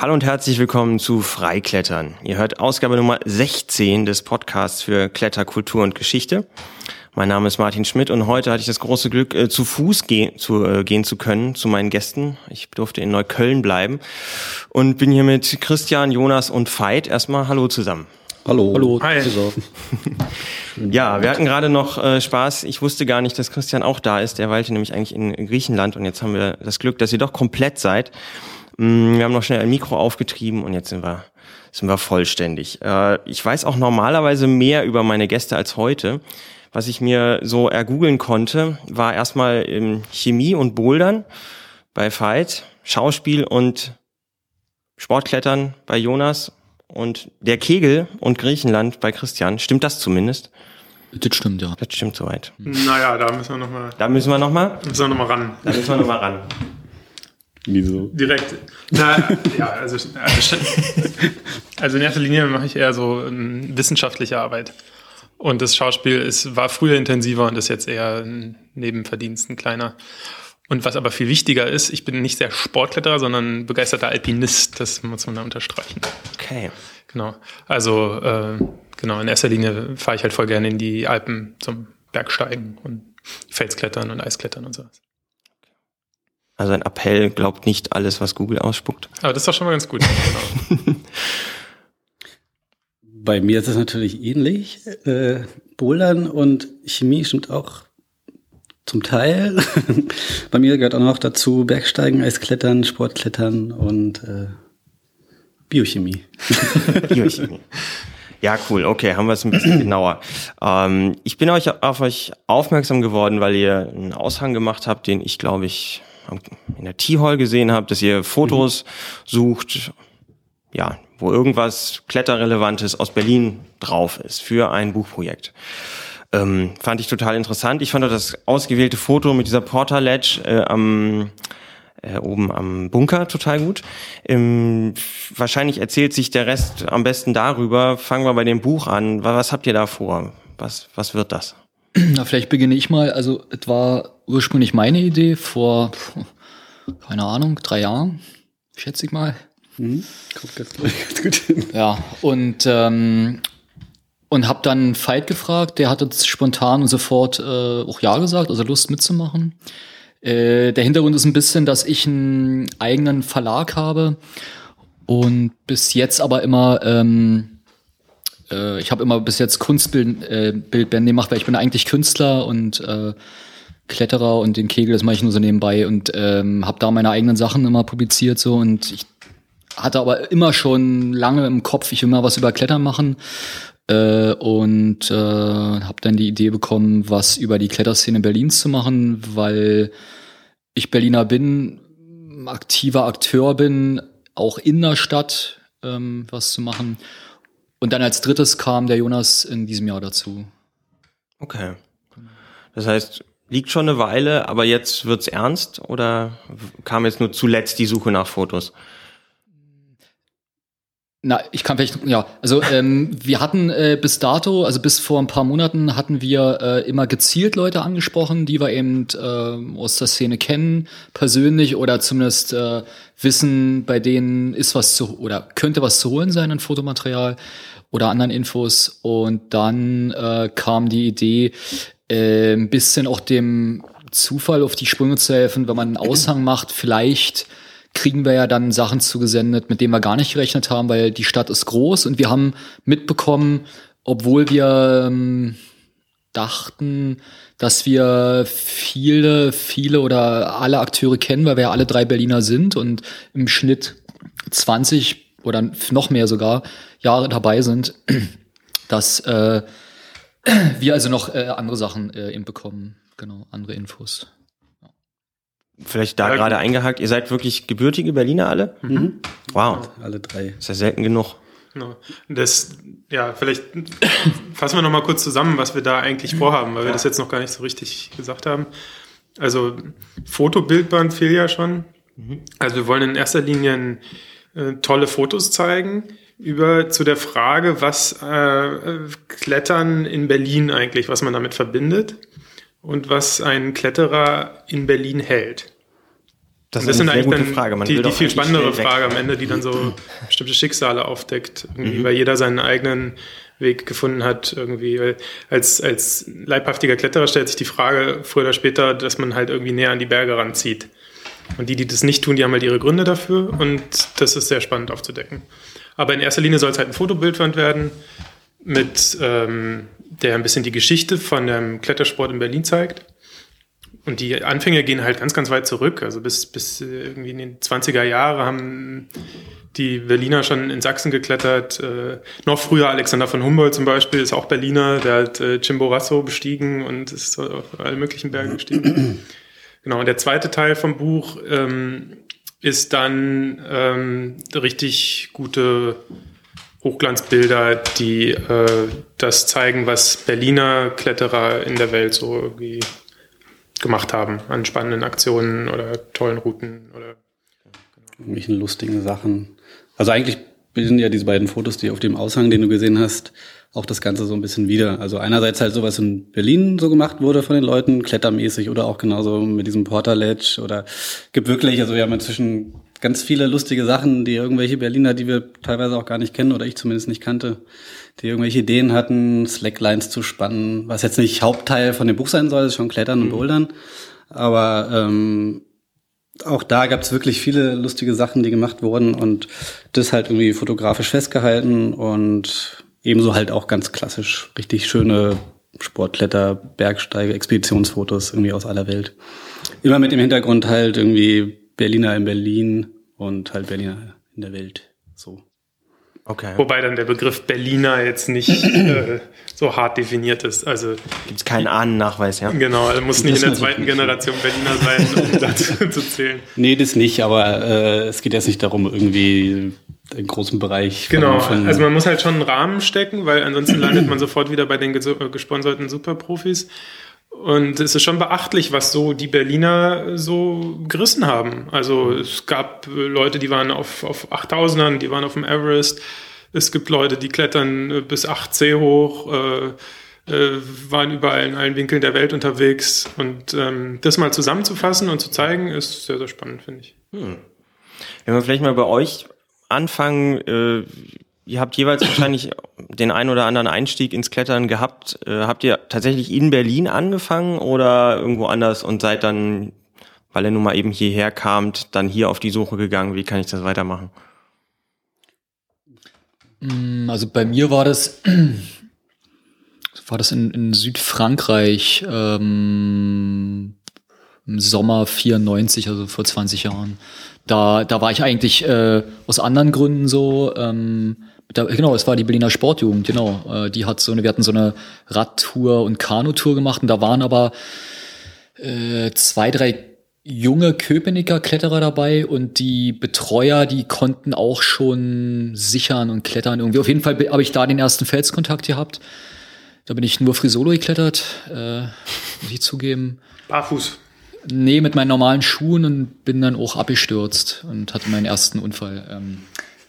Hallo und herzlich willkommen zu Freiklettern. Ihr hört Ausgabe Nummer 16 des Podcasts für Kletterkultur und Geschichte. Mein Name ist Martin Schmidt und heute hatte ich das große Glück, äh, zu Fuß gehen zu, äh, gehen zu können zu meinen Gästen. Ich durfte in Neukölln bleiben und bin hier mit Christian, Jonas und Veit. Erstmal Hallo zusammen. Hallo. Hallo. Hi. ja, wir hatten gerade noch äh, Spaß. Ich wusste gar nicht, dass Christian auch da ist. Der weilte nämlich eigentlich in Griechenland und jetzt haben wir das Glück, dass ihr doch komplett seid. Mm, wir haben noch schnell ein Mikro aufgetrieben und jetzt sind wir, sind wir vollständig. Äh, ich weiß auch normalerweise mehr über meine Gäste als heute. Was ich mir so ergoogeln konnte, war erstmal Chemie und Bouldern bei Veit, Schauspiel und Sportklettern bei Jonas und der Kegel und Griechenland bei Christian. Stimmt das zumindest? Das stimmt, ja. Das stimmt soweit. Naja, da müssen wir nochmal. Da müssen wir nochmal? Müssen wir nochmal ran. Da müssen wir nochmal ran. Wieso? Direkt. Na, ja, also, also, also in erster Linie mache ich eher so ähm, wissenschaftliche Arbeit. Und das Schauspiel ist, war früher intensiver und ist jetzt eher ein Nebenverdienst, ein kleiner. Und was aber viel wichtiger ist, ich bin nicht der Sportkletterer, sondern begeisterter Alpinist. Das muss man da unterstreichen. Okay. Genau. Also äh, genau, in erster Linie fahre ich halt voll gerne in die Alpen zum Bergsteigen und Felsklettern und Eisklettern und sowas. Also ein Appell glaubt nicht alles, was Google ausspuckt. Aber das ist doch schon mal ganz gut. Genau. Bei mir ist es natürlich ähnlich. Äh, Bouldern und Chemie stimmt auch zum Teil. Bei mir gehört auch noch dazu Bergsteigen, Eisklettern, Sportklettern und äh, Biochemie. Biochemie. Ja, cool. Okay, haben wir es ein bisschen genauer. Ähm, ich bin euch auf euch aufmerksam geworden, weil ihr einen Aushang gemacht habt, den ich, glaube ich, in der T-Hall gesehen habe, dass ihr Fotos mhm. sucht, ja, wo irgendwas Kletterrelevantes aus Berlin drauf ist für ein Buchprojekt. Ähm, fand ich total interessant. Ich fand auch das ausgewählte Foto mit dieser Porter Ledge äh, am äh, oben am Bunker total gut. Ähm, wahrscheinlich erzählt sich der Rest am besten darüber. Fangen wir bei dem Buch an. Was habt ihr da vor? Was, was wird das? Na, vielleicht beginne ich mal. Also, es war ursprünglich meine Idee vor, keine Ahnung, drei Jahren, schätze ich mal. Mhm. Kommt ganz, ganz gut hin. Ja, und, ähm, und habe dann Veit gefragt, der hat jetzt spontan und sofort äh, auch Ja gesagt, also Lust mitzumachen. Äh, der Hintergrund ist ein bisschen, dass ich einen eigenen Verlag habe und bis jetzt aber immer ähm, äh, ich habe immer bis jetzt Kunstbildbände äh, gemacht, weil ich bin eigentlich Künstler und äh, Kletterer und den Kegel, das mache ich nur so nebenbei und ähm, habe da meine eigenen Sachen immer publiziert so und ich hatte aber immer schon lange im Kopf, ich will mal was über Klettern machen äh, und äh, habe dann die Idee bekommen, was über die Kletterszene Berlins zu machen, weil ich Berliner bin, aktiver Akteur bin, auch in der Stadt ähm, was zu machen und dann als drittes kam der Jonas in diesem Jahr dazu. Okay. Das heißt, liegt schon eine Weile, aber jetzt wird's ernst oder kam jetzt nur zuletzt die Suche nach Fotos? Na, ich kann vielleicht, ja, also ähm, wir hatten äh, bis dato, also bis vor ein paar Monaten hatten wir äh, immer gezielt Leute angesprochen, die wir eben äh, aus der Szene kennen, persönlich oder zumindest äh, wissen, bei denen ist was zu oder könnte was zu holen sein an Fotomaterial oder anderen Infos. Und dann äh, kam die Idee, äh, ein bisschen auch dem Zufall auf die Sprünge zu helfen, wenn man einen Aushang macht, vielleicht kriegen wir ja dann Sachen zugesendet, mit denen wir gar nicht gerechnet haben, weil die Stadt ist groß und wir haben mitbekommen, obwohl wir ähm, dachten, dass wir viele, viele oder alle Akteure kennen, weil wir ja alle drei Berliner sind und im Schnitt 20 oder noch mehr sogar Jahre dabei sind, dass äh, wir also noch äh, andere Sachen äh, bekommen, genau, andere Infos. Vielleicht da ja, gerade eingehakt, ihr seid wirklich gebürtige Berliner alle? Mhm. Wow. Alle drei. Ist ja selten genug. Das, ja, vielleicht fassen wir nochmal kurz zusammen, was wir da eigentlich vorhaben, weil wir das jetzt noch gar nicht so richtig gesagt haben. Also Fotobildband fehlt ja schon. Mhm. Also wir wollen in erster Linie äh, tolle Fotos zeigen über zu der Frage, was äh, Klettern in Berlin eigentlich, was man damit verbindet und was ein Kletterer in Berlin hält. Das, das ist eine sehr gute Frage. Man die, die viel spannendere Frage am Ende, die dann so bestimmte Schicksale aufdeckt, mhm. weil jeder seinen eigenen Weg gefunden hat, irgendwie. Als, als leibhaftiger Kletterer stellt sich die Frage früher oder später, dass man halt irgendwie näher an die Berge ranzieht. Und die, die das nicht tun, die haben halt ihre Gründe dafür und das ist sehr spannend aufzudecken. Aber in erster Linie soll es halt ein Fotobildwand werden, mit ähm, der ein bisschen die Geschichte von dem Klettersport in Berlin zeigt. Und die Anfänge gehen halt ganz, ganz weit zurück. Also bis, bis irgendwie in den 20er Jahre haben die Berliner schon in Sachsen geklettert. Äh, noch früher Alexander von Humboldt zum Beispiel ist auch Berliner. Der hat äh, Chimborazo bestiegen und ist auf alle möglichen Berge gestiegen. genau, und der zweite Teil vom Buch ähm, ist dann ähm, richtig gute Hochglanzbilder, die äh, das zeigen, was Berliner Kletterer in der Welt so irgendwie gemacht haben an spannenden Aktionen oder tollen Routen oder irgendwelchen lustigen Sachen. Also eigentlich bilden ja diese beiden Fotos, die auf dem Aushang, den du gesehen hast, auch das Ganze so ein bisschen wieder. Also einerseits halt so, was in Berlin so gemacht wurde von den Leuten, klettermäßig oder auch genauso mit diesem Porter Ledge oder gibt wirklich, also wir haben inzwischen ganz viele lustige Sachen, die irgendwelche Berliner, die wir teilweise auch gar nicht kennen oder ich zumindest nicht kannte, die irgendwelche Ideen hatten, Slacklines zu spannen, was jetzt nicht Hauptteil von dem Buch sein soll, ist schon Klettern und mhm. Bouldern. Aber ähm, auch da gab es wirklich viele lustige Sachen, die gemacht wurden und das halt irgendwie fotografisch festgehalten und ebenso halt auch ganz klassisch richtig schöne Sportkletter, Bergsteige, Expeditionsfotos irgendwie aus aller Welt. Immer mit dem Hintergrund halt irgendwie Berliner in Berlin und halt Berliner in der Welt. So. Okay. Wobei dann der Begriff Berliner jetzt nicht äh, so hart definiert ist. Also gibt es keinen Ahnennachweis, ja? Genau, er muss nicht in der zweiten Generation Berliner sein, um dazu zu zählen. Nee, das nicht, aber äh, es geht jetzt nicht darum, irgendwie einen großen Bereich. Genau, von, also man muss halt schon einen Rahmen stecken, weil ansonsten landet man sofort wieder bei den gesponserten Superprofis. Und es ist schon beachtlich, was so die Berliner so gerissen haben. Also es gab Leute, die waren auf, auf 8000ern, die waren auf dem Everest. Es gibt Leute, die klettern bis 8C hoch, äh, äh, waren überall in allen Winkeln der Welt unterwegs. Und ähm, das mal zusammenzufassen und zu zeigen, ist sehr, sehr spannend, finde ich. Hm. Wenn wir vielleicht mal bei euch anfangen, äh, ihr habt jeweils wahrscheinlich den ein oder anderen Einstieg ins Klettern gehabt. Äh, habt ihr tatsächlich in Berlin angefangen oder irgendwo anders und seid dann, weil ihr nun mal eben hierher kamt, dann hier auf die Suche gegangen? Wie kann ich das weitermachen? Mm, also bei mir war das, war das in, in Südfrankreich ähm, im Sommer 94, also vor 20 Jahren. Da, da war ich eigentlich äh, aus anderen Gründen so. Ähm, da, genau, es war die Berliner Sportjugend, genau. Äh, die hat so eine, wir hatten so eine Radtour und Kanutour gemacht und da waren aber äh, zwei, drei junge Köpenicker Kletterer dabei und die Betreuer, die konnten auch schon sichern und klettern irgendwie. Auf jeden Fall habe ich da den ersten Felskontakt gehabt. Da bin ich nur Frisolo geklettert, äh, muss ich zugeben. Barfuß. Nee, mit meinen normalen Schuhen und bin dann auch abgestürzt und hatte meinen ersten Unfall. Ähm,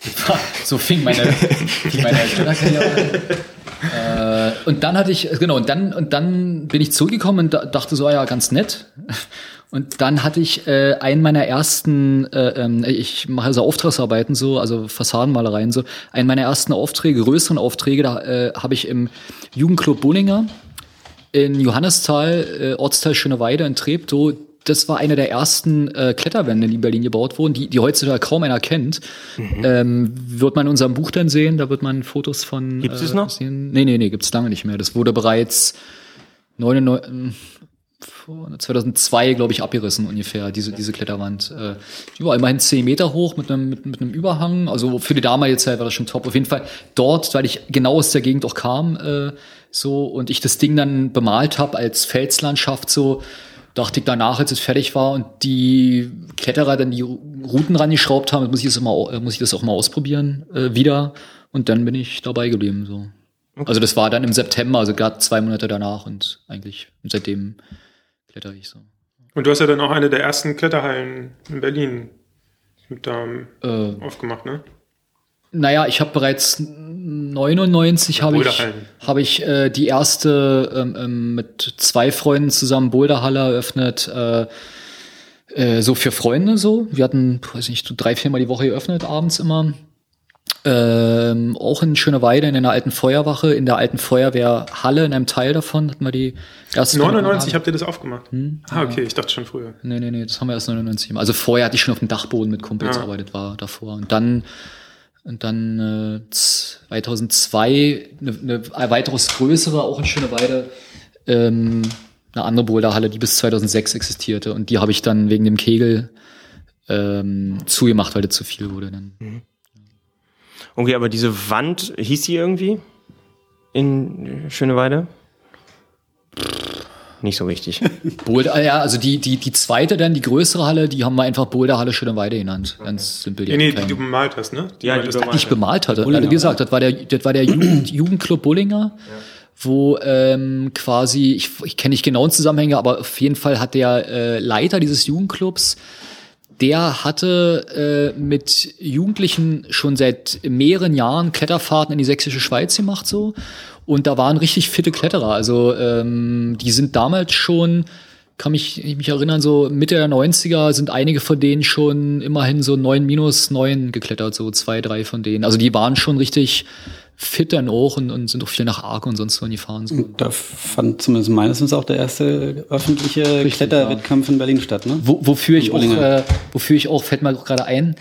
so fing meine, meine Kletterkarriere äh, und dann hatte ich, genau, und dann, und dann bin ich zurückgekommen und dachte so, ah ja, ganz nett. Und dann hatte ich äh, einen meiner ersten, äh, ähm, ich mache also Auftragsarbeiten so, also Fassadenmalereien so, einen meiner ersten Aufträge, größeren Aufträge, da äh, habe ich im Jugendclub Bullinger in Johannisthal, äh, Ortsteil Schöneweide in Treptow, das war eine der ersten äh, Kletterwände, die in Berlin gebaut wurden, die, die heutzutage kaum einer kennt. Mhm. Ähm, wird man in unserem Buch dann sehen, da wird man Fotos von. Gibt es äh, noch? Sehen. Nee, nee, nee, gibt's lange nicht mehr. Das wurde bereits 99, 2002, glaube ich, abgerissen ungefähr, diese, diese Kletterwand. Äh, die war immerhin 10 Meter hoch mit einem, mit, mit einem Überhang. Also für die damalige Zeit war das schon top. Auf jeden Fall dort, weil ich genau aus der Gegend auch kam, äh, so, und ich das Ding dann bemalt habe als Felslandschaft, so, dachte ich danach, als es fertig war und die Kletterer dann die Routen rangeschraubt haben, muss ich das, immer, muss ich das auch mal ausprobieren, äh, wieder. Und dann bin ich dabei geblieben, so. Okay. Also das war dann im September, also gerade zwei Monate danach und eigentlich seitdem kletter ich so. Und du hast ja dann auch eine der ersten Kletterhallen in Berlin mit da äh, aufgemacht, ne? Naja, ich habe bereits 99 habe ich, hab ich äh, die erste ähm, ähm, mit zwei Freunden zusammen Boulderhalle eröffnet. Äh, Äh, so für Freunde so. Wir hatten, weiß nicht, so drei, viermal die Woche geöffnet, abends immer. Ähm, auch in Schöneweide in einer alten Feuerwache, in der alten Feuerwehrhalle, in einem Teil davon hatten wir die erste. 99 habt ihr das aufgemacht? Hm? Ah, okay, ich dachte schon früher. Nee, nee, nee, das haben wir erst 99 Also vorher hatte ich schon auf dem Dachboden mit Kumpels ja. arbeitet, war davor. Und dann, und dann äh, 2002 eine, eine weiteres größere, auch in Schöneweide, ähm, eine andere Boulderhalle, die bis 2006 existierte. Und die habe ich dann wegen dem Kegel ähm, zugemacht, weil das zu viel wurde. Dann. Mhm. Okay, aber diese Wand, hieß sie irgendwie in Schöneweide? Nicht so wichtig. Boulder, ja, also die, die, die zweite dann, die größere Halle, die haben wir einfach Boulderhalle Schöneweide genannt. Ganz simpel. Die nee, nee, die du bemalt hast, ne? Die ja, die, die ich bemalt hatte. Also, wie gesagt, das war der, das war der Jugend, Jugendclub Bullinger. Ja wo ähm, quasi, ich, ich kenne nicht genauen Zusammenhänge, aber auf jeden Fall hat der äh, Leiter dieses Jugendclubs der hatte äh, mit Jugendlichen schon seit mehreren Jahren Kletterfahrten in die sächsische Schweiz gemacht so und da waren richtig fitte Kletterer. Also ähm, die sind damals schon, kann mich, ich mich erinnern, so Mitte der 90er sind einige von denen schon immerhin so neun minus neun geklettert, so zwei, drei von denen. Also die waren schon richtig fit dann auch und, und sind auch viel nach Arc und sonst wo gefahren. So. Da fand zumindest meines auch der erste öffentliche Richtig, Kletterwettkampf ja. in Berlin statt, ne? Wo, wofür ich auch, äh, wofür ich auch, fällt mir gerade ein,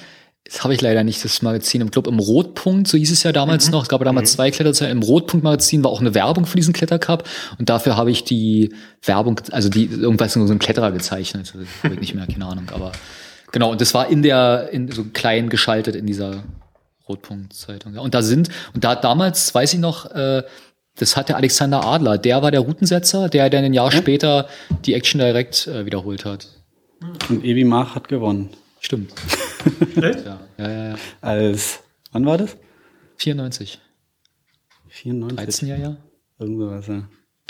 das habe ich leider nicht, das Magazin. Im Club im Rotpunkt, so hieß es ja damals mhm. noch. Es gab damals mhm. zwei Kletterzeiten. Im Rotpunkt-Magazin war auch eine Werbung für diesen Klettercup. Und dafür habe ich die Werbung, also die irgendwas so einem Kletterer gezeichnet. Habe ich nicht mehr, keine Ahnung. Aber genau, und das war in der, in so klein geschaltet in dieser Rotpunkt-Zeitung. Ja. Und da sind, und da damals, weiß ich noch, äh, das hat der Alexander Adler, der war der Routensetzer, der dann ein Jahr ja. später die Action Direct äh, wiederholt hat. Und Evi Mach hat gewonnen. Stimmt. Ja. Ja, ja, ja. Als, wann war das? 94. 94? 13 Jahr, ja. Irgendwas, ja.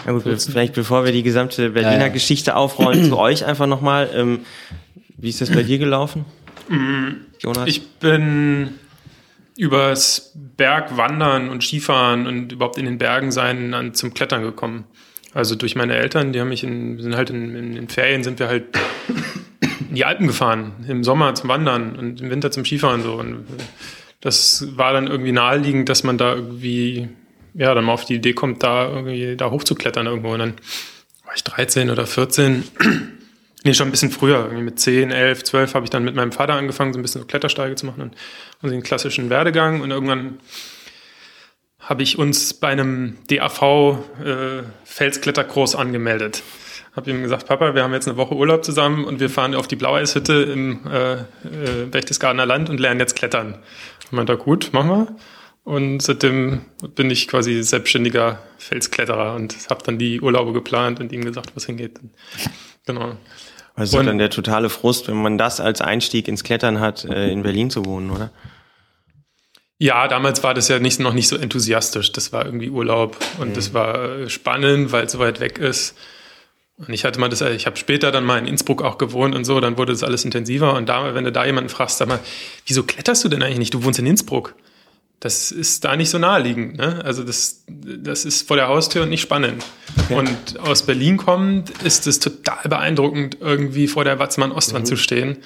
Ja gut, vielleicht bevor wir die gesamte Berliner ja, ja. Geschichte aufrollen, zu euch einfach nochmal. Ähm, wie ist das bei dir gelaufen? Jonas? Ich bin übers Bergwandern und Skifahren und überhaupt in den Bergen sein an, zum Klettern gekommen. Also durch meine Eltern, die haben mich in, sind halt in, in, in Ferien sind wir halt in die Alpen gefahren, im Sommer zum Wandern und im Winter zum Skifahren so. Und das war dann irgendwie naheliegend, dass man da irgendwie, ja, dann mal auf die Idee kommt, da irgendwie da hochzuklettern irgendwo. Und dann war ich 13 oder 14 Nee, schon ein bisschen früher. Irgendwie mit 10, 11, 12 habe ich dann mit meinem Vater angefangen, so ein bisschen so Klettersteige zu machen und, und den klassischen Werdegang. Und irgendwann habe ich uns bei einem DAV äh, Felskletterkurs angemeldet. Habe ihm gesagt, Papa, wir haben jetzt eine Woche Urlaub zusammen und wir fahren auf die Blaueishütte im äh, äh, Berchtesgadener Land und lernen jetzt klettern. Und meinte, gut, machen wir. Und seitdem bin ich quasi selbstständiger Felskletterer und habe dann die Urlaube geplant und ihm gesagt, was hingeht. Genau. Also dann der totale Frust, wenn man das als Einstieg ins Klettern hat, äh, in Berlin zu wohnen, oder? Ja, damals war das ja nicht, noch nicht so enthusiastisch. Das war irgendwie Urlaub und mhm. das war spannend, weil es so weit weg ist. Und ich hatte mal das, ich habe später dann mal in Innsbruck auch gewohnt und so, dann wurde das alles intensiver. Und da, wenn du da jemanden fragst, sag mal, wieso kletterst du denn eigentlich nicht? Du wohnst in Innsbruck das ist da nicht so naheliegend. Ne? Also das, das ist vor der Haustür und nicht spannend. Okay. Und aus Berlin kommend ist es total beeindruckend, irgendwie vor der Watzmann-Ostwand mhm. zu stehen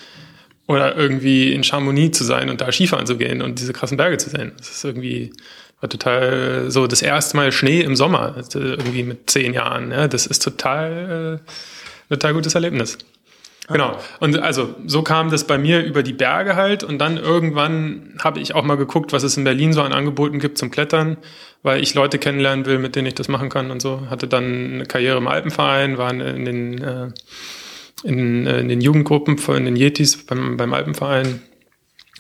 oder irgendwie in Chamonix zu sein und da Skifahren zu gehen und diese krassen Berge zu sehen. Das ist irgendwie war total so das erste Mal Schnee im Sommer, also irgendwie mit zehn Jahren. Ja? Das ist total, äh, total gutes Erlebnis. Genau. Und also so kam das bei mir über die Berge halt. Und dann irgendwann habe ich auch mal geguckt, was es in Berlin so an Angeboten gibt zum Klettern, weil ich Leute kennenlernen will, mit denen ich das machen kann und so. Hatte dann eine Karriere im Alpenverein, war in den, äh, in, äh, in den Jugendgruppen, in den Yetis beim, beim Alpenverein,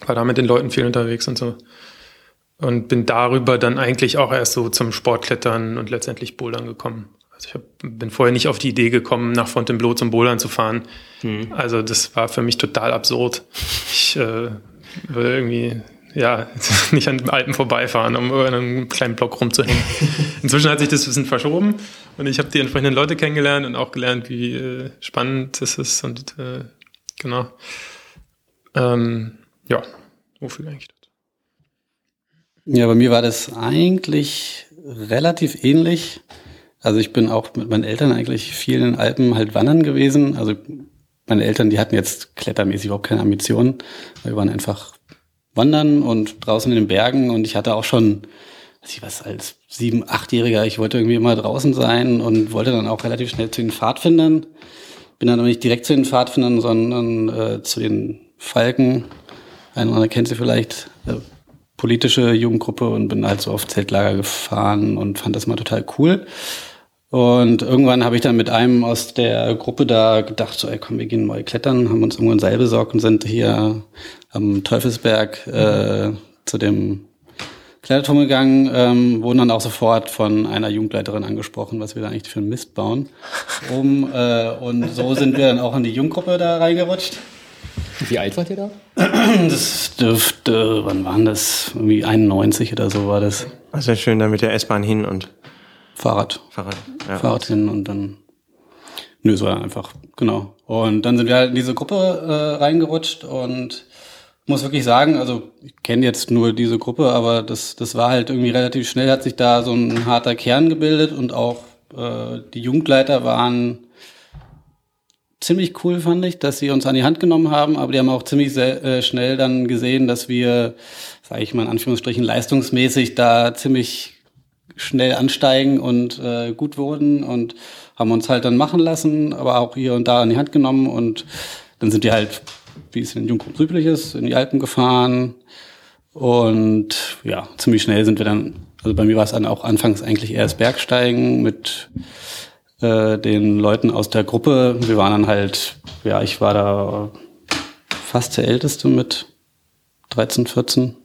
war da mit den Leuten viel unterwegs und so. Und bin darüber dann eigentlich auch erst so zum Sportklettern und letztendlich Bouldern gekommen. Also ich hab, bin vorher nicht auf die Idee gekommen, nach Fontainebleau zum Bouldern zu fahren. Hm. Also das war für mich total absurd. Ich äh, würde irgendwie ja, nicht an den Alpen vorbeifahren, um über einen kleinen Block rumzuhängen. Inzwischen hat sich das ein bisschen verschoben und ich habe die entsprechenden Leute kennengelernt und auch gelernt, wie äh, spannend das ist und äh, genau. Ähm, ja, wofür eigentlich das? Ja, bei mir war das eigentlich relativ ähnlich. Also ich bin auch mit meinen Eltern eigentlich vielen Alpen halt wandern gewesen. Also meine Eltern, die hatten jetzt klettermäßig überhaupt keine Ambitionen. Wir waren einfach wandern und draußen in den Bergen und ich hatte auch schon, weiß ich was, als sieben, achtjähriger, ich wollte irgendwie immer draußen sein und wollte dann auch relativ schnell zu den Pfadfindern. Bin dann aber nicht direkt zu den Pfadfindern, sondern äh, zu den Falken. Einer oder andere kennt sie vielleicht. Äh, politische Jugendgruppe und bin halt so auf Zeltlager gefahren und fand das mal total cool. Und irgendwann habe ich dann mit einem aus der Gruppe da gedacht, so, ey, komm, wir gehen mal klettern, haben uns irgendwo ein Seil besorgt und sind hier am Teufelsberg äh, zu dem Kletterturm gegangen, ähm, wurden dann auch sofort von einer Jugendleiterin angesprochen, was wir da eigentlich für einen Mist bauen. Um, äh, und so sind wir dann auch in die Jugendgruppe da reingerutscht. Wie alt wart ihr da? Das dürfte, wann waren das? Irgendwie 91 oder so war das. Also schön da mit der S-Bahn hin und Fahrrad. Fahrrad. Ja. Fahrrad hin und dann. Nö, so einfach, genau. Und dann sind wir halt in diese Gruppe äh, reingerutscht und muss wirklich sagen, also ich kenne jetzt nur diese Gruppe, aber das, das war halt irgendwie relativ schnell, hat sich da so ein harter Kern gebildet und auch äh, die Jugendleiter waren ziemlich cool, fand ich, dass sie uns an die Hand genommen haben, aber die haben auch ziemlich sehr, äh, schnell dann gesehen, dass wir, sage ich mal in Anführungsstrichen, leistungsmäßig da ziemlich schnell ansteigen und äh, gut wurden und haben uns halt dann machen lassen, aber auch hier und da in die Hand genommen und dann sind die halt, wie es in Jungfrau üblich ist, in die Alpen gefahren und ja, ziemlich schnell sind wir dann, also bei mir war es dann auch anfangs eigentlich erst Bergsteigen mit äh, den Leuten aus der Gruppe. Wir waren dann halt, ja, ich war da fast der Älteste mit 13, 14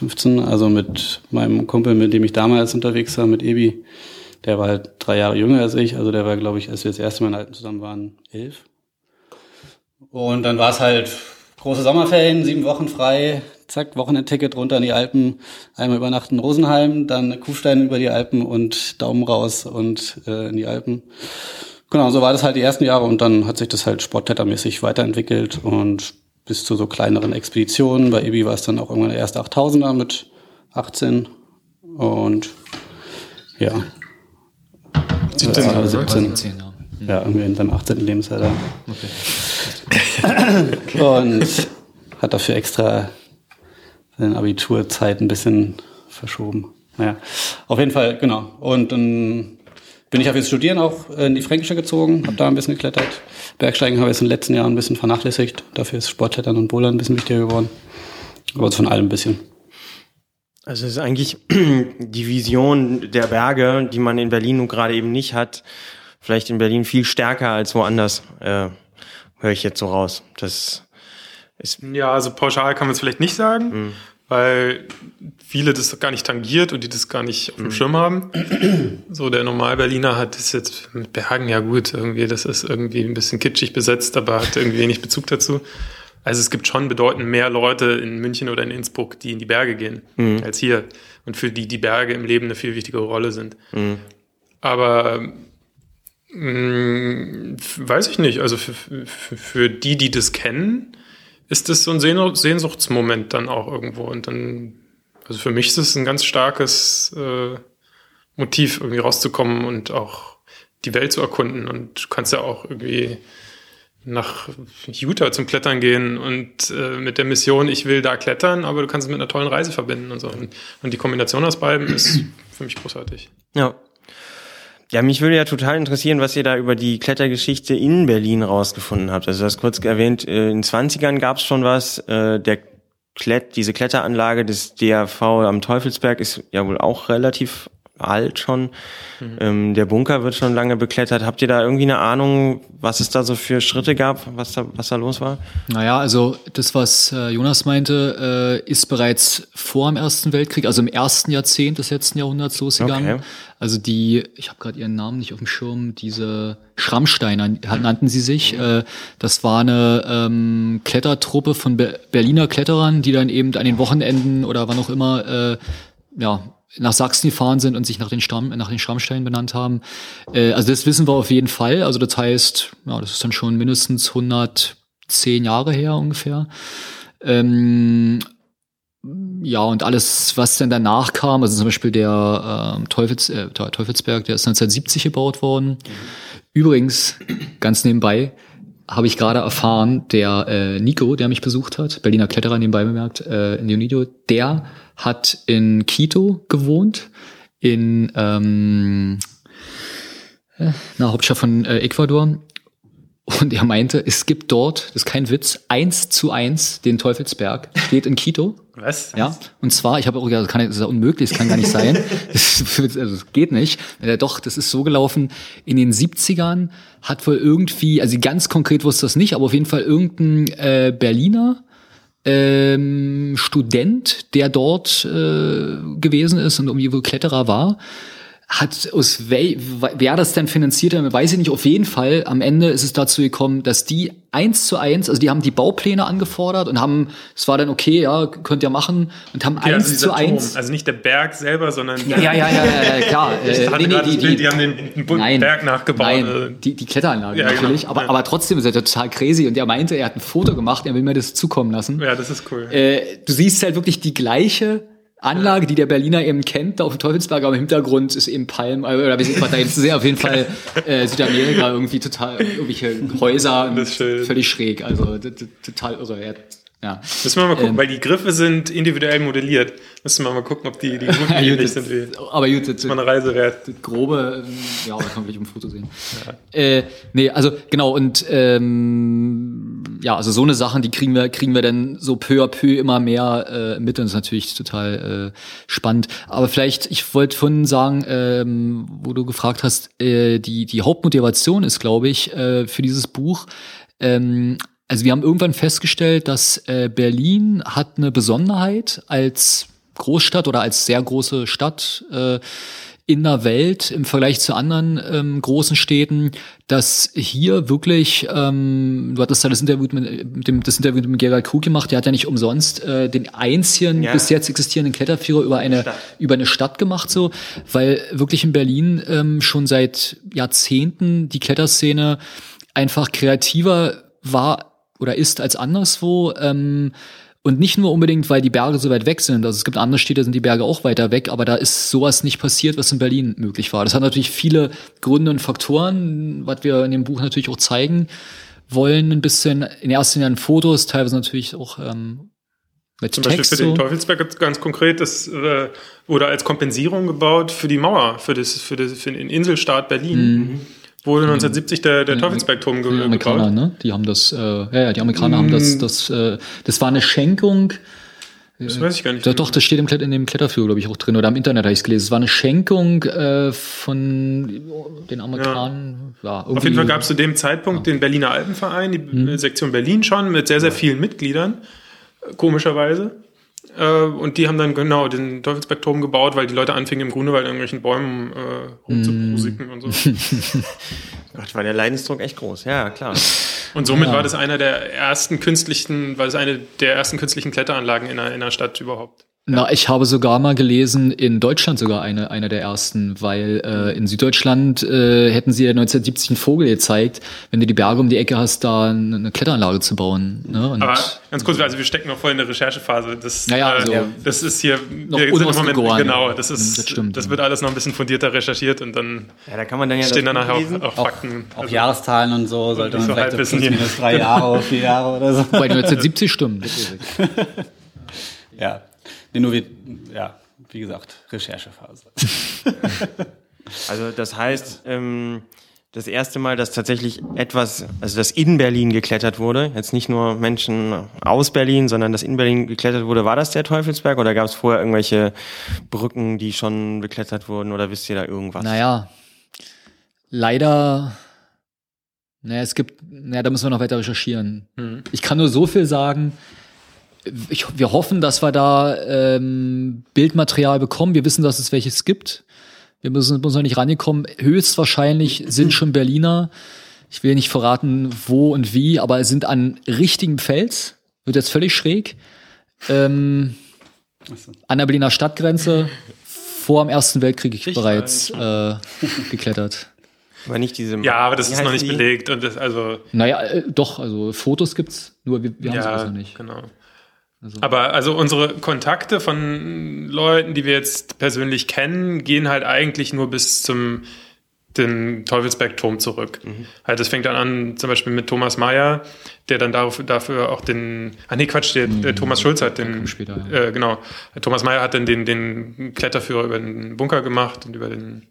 15, also mit meinem Kumpel, mit dem ich damals unterwegs war, mit Ebi. Der war halt drei Jahre jünger als ich, also der war, glaube ich, als wir das erste Mal in Alten zusammen waren, elf. Und dann war es halt große Sommerferien, sieben Wochen frei, zack, Wochenendticket runter in die Alpen, einmal übernachten in Rosenheim, dann Kufstein über die Alpen und Daumen raus und äh, in die Alpen. Genau, so war das halt die ersten Jahre und dann hat sich das halt sportklettermäßig weiterentwickelt und bis zu so kleineren Expeditionen. Bei Ebi war es dann auch irgendwann der erste 8000er mit 18 und ja. 17, äh, 17. 17, ja. Ja, irgendwie in seinem 18. Lebensjahr da. Okay. und hat dafür extra seine Abiturzeit ein bisschen verschoben. Naja, auf jeden Fall, genau. Und dann bin ich auf das Studieren auch in die Fränkische gezogen, habe da ein bisschen geklettert. Bergsteigen habe ich jetzt in den letzten Jahren ein bisschen vernachlässigt. Dafür ist Sportklettern und Bouldern ein bisschen wichtiger geworden. Aber von allem ein bisschen. Also es ist eigentlich die Vision der Berge, die man in Berlin nun gerade eben nicht hat, vielleicht in Berlin viel stärker als woanders, äh, höre ich jetzt so raus. Das ist ja, also pauschal kann man es vielleicht nicht sagen. Mhm weil viele das gar nicht tangiert und die das gar nicht auf dem mhm. Schirm haben. So, der Normal-Berliner hat das jetzt mit Bergen, ja gut, irgendwie, das ist irgendwie ein bisschen kitschig besetzt, aber hat irgendwie wenig Bezug dazu. Also es gibt schon bedeutend mehr Leute in München oder in Innsbruck, die in die Berge gehen, mhm. als hier. Und für die die Berge im Leben eine viel wichtigere Rolle sind. Mhm. Aber mh, mm, weiß ich nicht, also für, für, für die, die das kennen, ist das so ein Sehnsuchtsmoment dann auch irgendwo. Und dann, also für mich ist es ein ganz starkes äh, Motiv, irgendwie rauszukommen und auch die Welt zu erkunden. Und du kannst ja auch irgendwie nach Utah zum Klettern gehen und äh, mit der Mission, ich will da klettern, aber du kannst es mit einer tollen Reise verbinden und so. Und, und die Kombination aus beiden ist für mich großartig. Ja, ja, mich würde ja total interessieren, was ihr da über die Klettergeschichte in Berlin rausgefunden habt. Also du hast kurz erwähnt, äh, in den 20ern gab es schon was. Äh, der Klett, diese Kletteranlage des DRV am Teufelsberg ist ja wohl auch relativ alt schon. Mhm. Ähm, der Bunker wird schon lange beklettert. Habt ihr da irgendwie eine Ahnung, was es da so für Schritte gab, was da, was da los war? Naja, also das, was äh, Jonas meinte, äh, ist bereits vor dem Ersten Weltkrieg, also im ersten Jahrzehnt des letzten Jahrhunderts losgegangen. Okay. Also die, ich habe gerade ihren Namen nicht auf dem Schirm, diese Schrammsteiner nannten sie sich. Mhm. das war eine ähm, Klettertruppe von Be Berliner Kletterern, die dann eben an den Wochenenden oder wann auch immer äh, ja, nach Sachsen gefahren sind und sich nach den, Stamm, nach den Schrammsteinen benannt haben. Äh, also das wissen wir auf jeden Fall. Also das heißt, ja, das ist dann schon mindestens 110 Jahre her ungefähr. Ähm, ja, und alles, was dann danach kam, also zum Beispiel der äh, Teufels, äh, Teufelsberg, der ist 1970 gebaut worden. Mhm. Übrigens, ganz nebenbei, habe ich gerade erfahren, der äh, Nico, der mich besucht hat, Berliner Kletterer nebenbei bemerkt, äh, in Unido, der hat in Quito gewohnt, in ähm, äh, na, Hauptstadt von äh, Ecuador. Und er meinte, es gibt dort, das ist kein Witz, eins zu eins den Teufelsberg, steht in Quito. Was? Ja, und zwar, ich habe auch gesagt, das, das ist ja unmöglich, das kann gar nicht sein. Das, also, das geht nicht. Äh, doch, das ist so gelaufen. In den 70ern hat wohl irgendwie, also ganz konkret wusste das nicht, aber auf jeden Fall irgendein äh, Berliner ähm, Student, der dort äh, gewesen ist und irgendwie wohl Kletterer war, hat aus wer das denn finanziert hat, weiß ich nicht. Auf jeden Fall, am Ende ist es dazu gekommen, dass die eins zu eins, also die haben die Baupläne angefordert und haben, es war dann okay, ja, könnt ihr machen und haben Okay, eins also zu eins. Also nicht der Berg selber, sondern Ja, ja, ja, ja, ja, klar. Ich Äh, hatte gerade das Bild, die haben den, den nein, Berg nachgebaut. Nein, Äh, die, die Kletteranlage Ja, genau. natürlich. Aber, Ja. aber trotzdem ist er total crazy. Und er meinte, er hat ein Foto gemacht, er will mir das zukommen lassen. Ja, das ist cool. Äh, du siehst halt wirklich die gleiche Anlage, die der Berliner eben kennt, da auf dem Teufelsberg, aber im Hintergrund ist eben Palm, äh, oder wir sind da jetzt sehr auf jeden Fall äh, Südamerika irgendwie total, irgendwelche Häuser, Das völlig schräg, also total irre. Er- Ja. Müssen wir mal gucken, Ähm. weil die Griffe sind individuell modelliert. Müssen wir mal gucken, ob die, die Routen ähnlich sind wie Aber gut, das, mal eine Reise wert. das grobe, ähm, ja, da kann man gleich im Foto sehen. Äh, nee, also genau, und ähm, ja, also so eine Sachen, die kriegen wir, kriegen wir dann so peu à peu immer mehr äh, mit und das ist natürlich total äh, spannend. Aber vielleicht, ich wollte vorhin sagen, ähm, wo du gefragt hast, äh, die, die Hauptmotivation ist, glaube ich, äh, für dieses Buch, ähm, also wir haben irgendwann festgestellt, dass äh, Berlin hat eine Besonderheit als Großstadt oder als sehr große Stadt äh, in der Welt im Vergleich zu anderen ähm, großen Städten, dass hier wirklich, ähm, du hattest da das Interview mit, mit dem das Interview mit Gerald Krug gemacht, der hat ja nicht umsonst äh, den einzigen Ja. bis jetzt existierenden Kletterführer über eine Stadt. über eine Stadt gemacht, so, weil wirklich in Berlin ähm, schon seit Jahrzehnten die Kletterszene einfach kreativer war oder ist als anderswo. Ähm, und nicht nur unbedingt, weil die Berge so weit weg sind. Also es gibt andere Städte, sind die Berge auch weiter weg, aber da ist sowas nicht passiert, was in Berlin möglich war. Das hat natürlich viele Gründe und Faktoren, was wir in dem Buch natürlich auch zeigen wollen, ein bisschen in erster Linie Fotos, teilweise natürlich auch ähm, mit Zum Beispiel Text. für den so. Teufelsberg ganz- ganz konkret, das äh, wurde als Kompensierung gebaut für die Mauer, für, das, für, das, für den Inselstaat Berlin. Wurde 1970 der, der Teufelsbergturm ge Die Amerikaner, gebaut. ne? Die haben das, äh, ja, ja, die Amerikaner haben Mm. das, das, äh, das war eine Schenkung. Das weiß ich gar nicht. Doch, doch, das steht im, Klett- in dem Kletterführer, glaube ich, auch drin. Oder im Internet habe ich es gelesen. Es war eine Schenkung äh, von den Amerikanern. Ja. Auf jeden Fall gab es zu dem Zeitpunkt den Berliner Alpenverein, die Mhm. Sektion Berlin schon, mit sehr, sehr vielen Mitgliedern, äh, komischerweise. Äh, Und die haben dann genau den Teufelsbergturm gebaut, weil die Leute anfingen im Grunewald an irgendwelchen Bäumen äh, rumzumusiken Mhm. und so. Gott, war der Leidensdruck echt groß. Ja, klar. Und somit war das einer der ersten künstlichen, war das eine der ersten künstlichen Kletteranlagen in einer, in einer Stadt überhaupt. Na, ich habe sogar mal gelesen, in Deutschland sogar eine, eine der ersten, weil äh, in Süddeutschland äh, hätten sie ja 1970 einen Vogel gezeigt, wenn du die Berge um die Ecke hast, da eine Kletteranlage zu bauen. Ne? Und Aber ganz kurz, also wir stecken noch voll in der Recherchephase. Das, Naja, also- äh, das ist hier Noch wir sind im unausgegoren. genau, das ist Das stimmt. das wird alles noch ein bisschen fundierter recherchiert und dann Ja, da kann man dann ja stehen danach auch, auch Fakten. auch Also- Jahreszahlen und so sollte nicht man so vielleicht so minus drei Jahre, vier Jahre oder so. bei 1970 stimmt. Ja. Nee, nur wie, ja, wie gesagt, Recherchephase. Also das heißt, ähm, das erste Mal, dass tatsächlich etwas, also das in Berlin geklettert wurde, jetzt nicht nur Menschen aus Berlin, sondern das in Berlin geklettert wurde, war das der Teufelsberg oder gab es vorher irgendwelche Brücken, die schon beklettert wurden oder wisst ihr da irgendwas? Naja, leider, naja, es gibt, naja, da müssen wir noch weiter recherchieren. Ich kann nur so viel sagen. Ich, wir hoffen, dass wir da ähm, Bildmaterial bekommen. Wir wissen, dass es welches gibt. Wir müssen, müssen noch nicht rangekommen. Höchstwahrscheinlich sind schon Berliner. Ich will nicht verraten, wo und wie, aber es sind an richtigem Fels. Wird jetzt völlig schräg. Ähm, an der Berliner Stadtgrenze vor dem Ersten Weltkrieg Richtig, bereits äh, geklettert. Aber nicht diese. ja, aber das ist noch nicht die? belegt und das, also Naja, äh, doch, also Fotos gibt's, nur wir, wir haben ja, noch nicht. genau. Aber also unsere Kontakte von Leuten, die wir jetzt persönlich kennen, gehen halt eigentlich nur bis zum den Teufelsberg-Turm zurück. Mhm. Halt, das fängt dann an, zum Beispiel mit Thomas Mayer, der dann dafür, dafür auch den, ah nee, Quatsch, der, der mhm. Thomas Schulz hat den, später, ja. äh, genau, Thomas Mayer hat dann den, den Kletterführer über den Bunker gemacht und über den,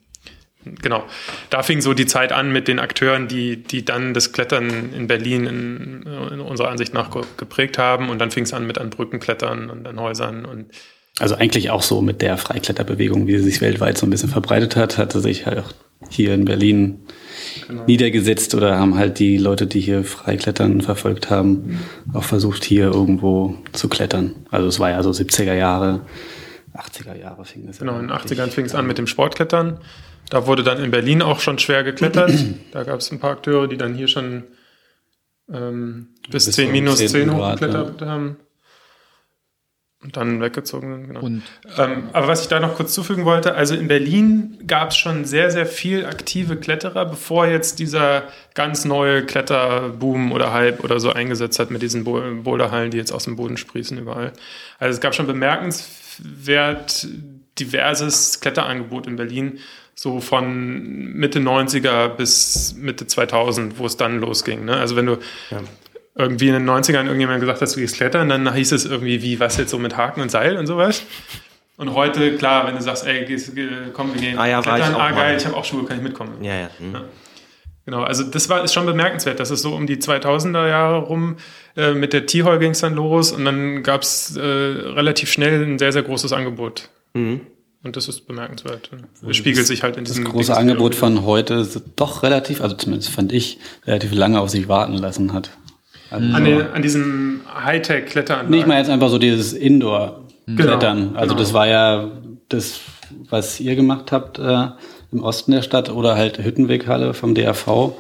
genau. Da fing so die Zeit an mit den Akteuren, die, die dann das Klettern in Berlin in, in unserer Ansicht nach geprägt haben und dann fing es an mit an Brückenklettern und an Häusern und also eigentlich auch so mit der Freikletterbewegung, wie sie sich weltweit so ein bisschen verbreitet hat, hatte sich halt auch hier in Berlin genau. niedergesetzt oder haben halt die Leute, die hier Freiklettern verfolgt haben, auch versucht, hier irgendwo zu klettern. Also es war ja so 70er Jahre, 80er Jahre fing es an. Genau, in den 80ern fing es an mit dem Sportklettern. Da wurde dann in Berlin auch schon schwer geklettert. da gab es ein paar Akteure, die dann hier schon ähm, bis, bis 10 minus 10 hochgeklettert ja. haben und dann weggezogen sind. Genau. Ähm, aber was ich da noch kurz zufügen wollte, also in Berlin gab es schon sehr, sehr viel aktive Kletterer, bevor jetzt dieser ganz neue Kletterboom oder Hype oder so eingesetzt hat mit diesen Boulderhallen, die jetzt aus dem Boden sprießen überall. Also es gab schon bemerkenswert diverses Kletterangebot in Berlin, so von Mitte 90er bis Mitte 2000, wo es dann losging. Ne? Also wenn du ja irgendwie in den 90ern irgendjemand gesagt hat, du gehst klettern, dann hieß es irgendwie, wie, was jetzt so mit Haken und Seil und sowas. Und heute, klar, wenn du sagst, ey, gehst, komm, wir gehen ah, ja, klettern, ah, geil, ich habe auch Schuhe, kann ich mitkommen. Ja, ja. Hm. ja. Genau, also das war ist schon bemerkenswert, dass es so um die 2000er Jahre rum äh, mit der T-Hall ging es dann los und dann gab es äh, relativ schnell ein sehr, sehr großes Angebot. Mhm. Und das ist bemerkenswert. Das spiegelt sich halt in diesem. Das große Angebot von heute doch relativ, also zumindest fand ich, relativ lange auf sich warten lassen hat. Also an, den, an diesem Hightech-Klettern. Nicht mal jetzt einfach so dieses Indoor-Klettern. Genau, also genau. das war ja das, was ihr gemacht habt äh, im Osten der Stadt oder halt Hüttenweghalle vom DRV.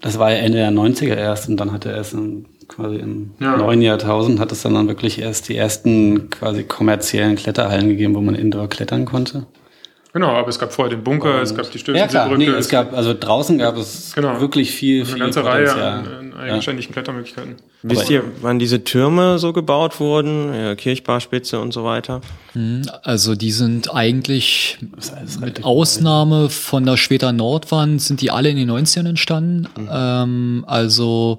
Das war ja Ende der 90er erst und dann hatte er es in, quasi im ja. neuen Jahrtausend hat es dann, dann wirklich erst die ersten quasi kommerziellen Kletterhallen gegeben, wo man Indoor klettern konnte. Genau, aber es gab vorher den Bunker, und es gab die Stößelbrücke. Ja klar, nee, es gab, also draußen gab es genau. wirklich viel, viel Eine ganze Reihe an, an eigenständigen ja. Klettermöglichkeiten. Wisst ihr, wann diese Türme so gebaut wurden? Ja, Kirchbarspitze und so weiter? Hm, also die sind eigentlich mit Ausnahme von der Schweter Nordwand sind die alle in den 90ern entstanden. Mhm. Ähm, also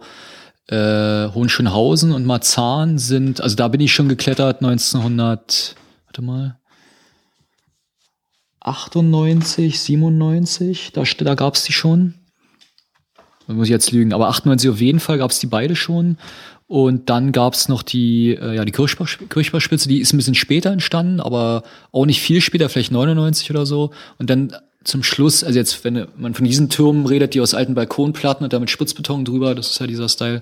äh, Hohenschönhausen und Marzahn sind, also da bin ich schon geklettert 1900, warte mal, 98, 97, da, da gab es die schon. Da muss ich jetzt lügen, aber 98 auf jeden Fall gab es die beide schon. Und dann gab es noch die, äh, ja, die Kirchbachspitze, die ist ein bisschen später entstanden, aber auch nicht viel später, vielleicht 99 oder so. Und dann zum Schluss, also jetzt, wenn man von diesen Türmen redet, die aus alten Balkonplatten und damit Spritzbeton drüber, das ist ja dieser Style,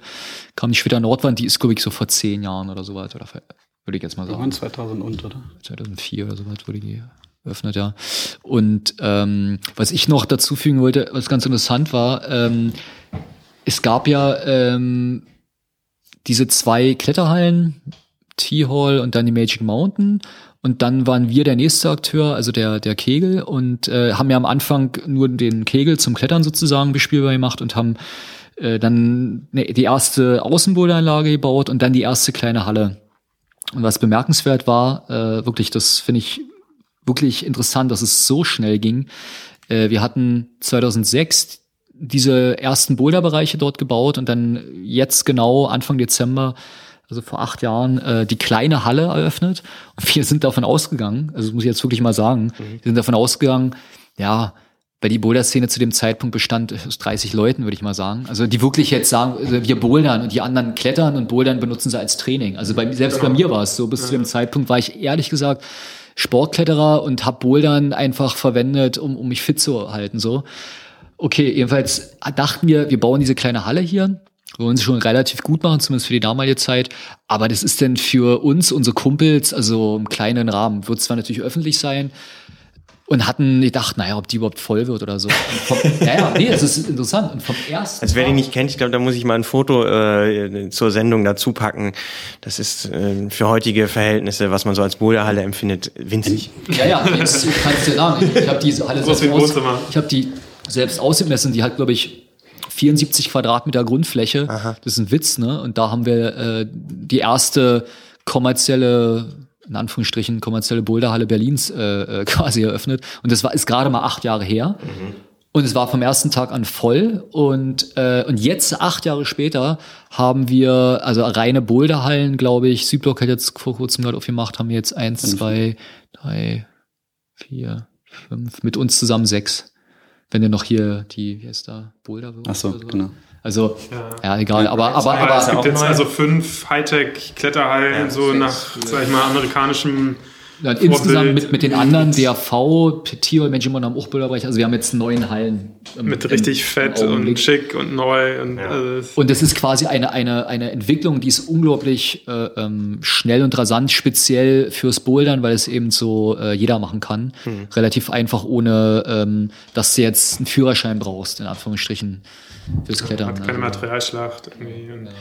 kam die später Nordwand, die ist, glaube ich, so vor zehn Jahren oder so weiter, oder würde ich jetzt mal sagen. 2000 und, oder? 2004 oder so weit wurde die öffnet, ja. Und ähm, was ich noch dazu fügen wollte, was ganz interessant war, ähm, es gab ja ähm, diese zwei Kletterhallen, T-Hall und dann die Magic Mountain. Und dann waren wir der nächste Akteur, also der, der Kegel, und äh, haben ja am Anfang nur den Kegel zum Klettern sozusagen bespielbar gemacht und haben äh, dann ne, die erste Außenbodenanlage gebaut und dann die erste kleine Halle. Und was bemerkenswert war, äh, wirklich, das finde ich wirklich interessant, dass es so schnell ging. Äh, wir hatten 2006 diese ersten Boulderbereiche dort gebaut und dann jetzt genau Anfang Dezember, also vor acht Jahren, äh, die kleine Halle eröffnet. Und wir sind davon ausgegangen, also muss ich jetzt wirklich mal sagen, mhm. wir sind davon ausgegangen, ja, weil die Boulder-Szene zu dem Zeitpunkt bestand aus 30 Leuten, würde ich mal sagen. Also die wirklich jetzt sagen, also wir bouldern und die anderen klettern und bouldern benutzen sie als Training. Also bei, selbst bei mir war es so, bis zu dem Zeitpunkt war ich ehrlich gesagt Sportkletterer und habe Bouldern einfach verwendet, um, um mich fit zu halten. So. Okay, jedenfalls dachten wir, wir bauen diese kleine Halle hier. Wollen sie schon relativ gut machen, zumindest für die damalige Zeit. Aber das ist denn für uns, unsere Kumpels, also im kleinen Rahmen, wird zwar natürlich öffentlich sein, und hatten gedacht, naja, ob die überhaupt voll wird oder so. Vom, ja, ja, nee, es ist interessant. Und vom ersten. Also wer die nicht kennt, ich glaube, da muss ich mal ein Foto äh, zur Sendung dazu packen. Das ist äh, für heutige Verhältnisse, was man so als Boulderhalle empfindet, winzig. Ja, ja, jetzt kannst du dir sagen. Ich, ich habe die Halle selbst aus, ich habe die selbst ausgemessen. Die hat, glaube ich, 74 Quadratmeter Grundfläche. Aha. Das ist ein Witz, ne? Und da haben wir äh, die erste kommerzielle in Anführungsstrichen kommerzielle Boulderhalle Berlins äh, äh, quasi eröffnet. Und das war ist gerade mal acht Jahre her. Mhm. Und es war vom ersten Tag an voll. Und, äh, und jetzt, acht Jahre später, haben wir, also reine Boulderhallen, glaube ich, Südblock hat jetzt vor kurzem gerade aufgemacht, haben wir jetzt eins, zwei, drei, vier, fünf, mit uns zusammen sechs. Wenn ihr noch hier die, wie heißt da, Boulder Ach so, so. genau. Also, ja, ja egal, aber, aber, aber, aber es gibt jetzt also fünf Hightech-Kletterhallen, ja, so nach, sag ich mal, amerikanischem ja, insgesamt mit, mit den anderen, DAV, Tier, Menschen haben auch Bilderbereich, also wir haben jetzt neun Hallen. Im, mit richtig im, fett im und schick und neu. Und, ja. äh, und das ist quasi eine, eine, eine Entwicklung, die ist unglaublich äh, ähm, schnell und rasant, speziell fürs Bouldern, weil es eben so äh, jeder machen kann. Hm. Relativ einfach, ohne ähm, dass du jetzt einen Führerschein brauchst, in Anführungsstrichen, fürs Klettern. Hat keine also. Materialschlacht irgendwie. Und, ja.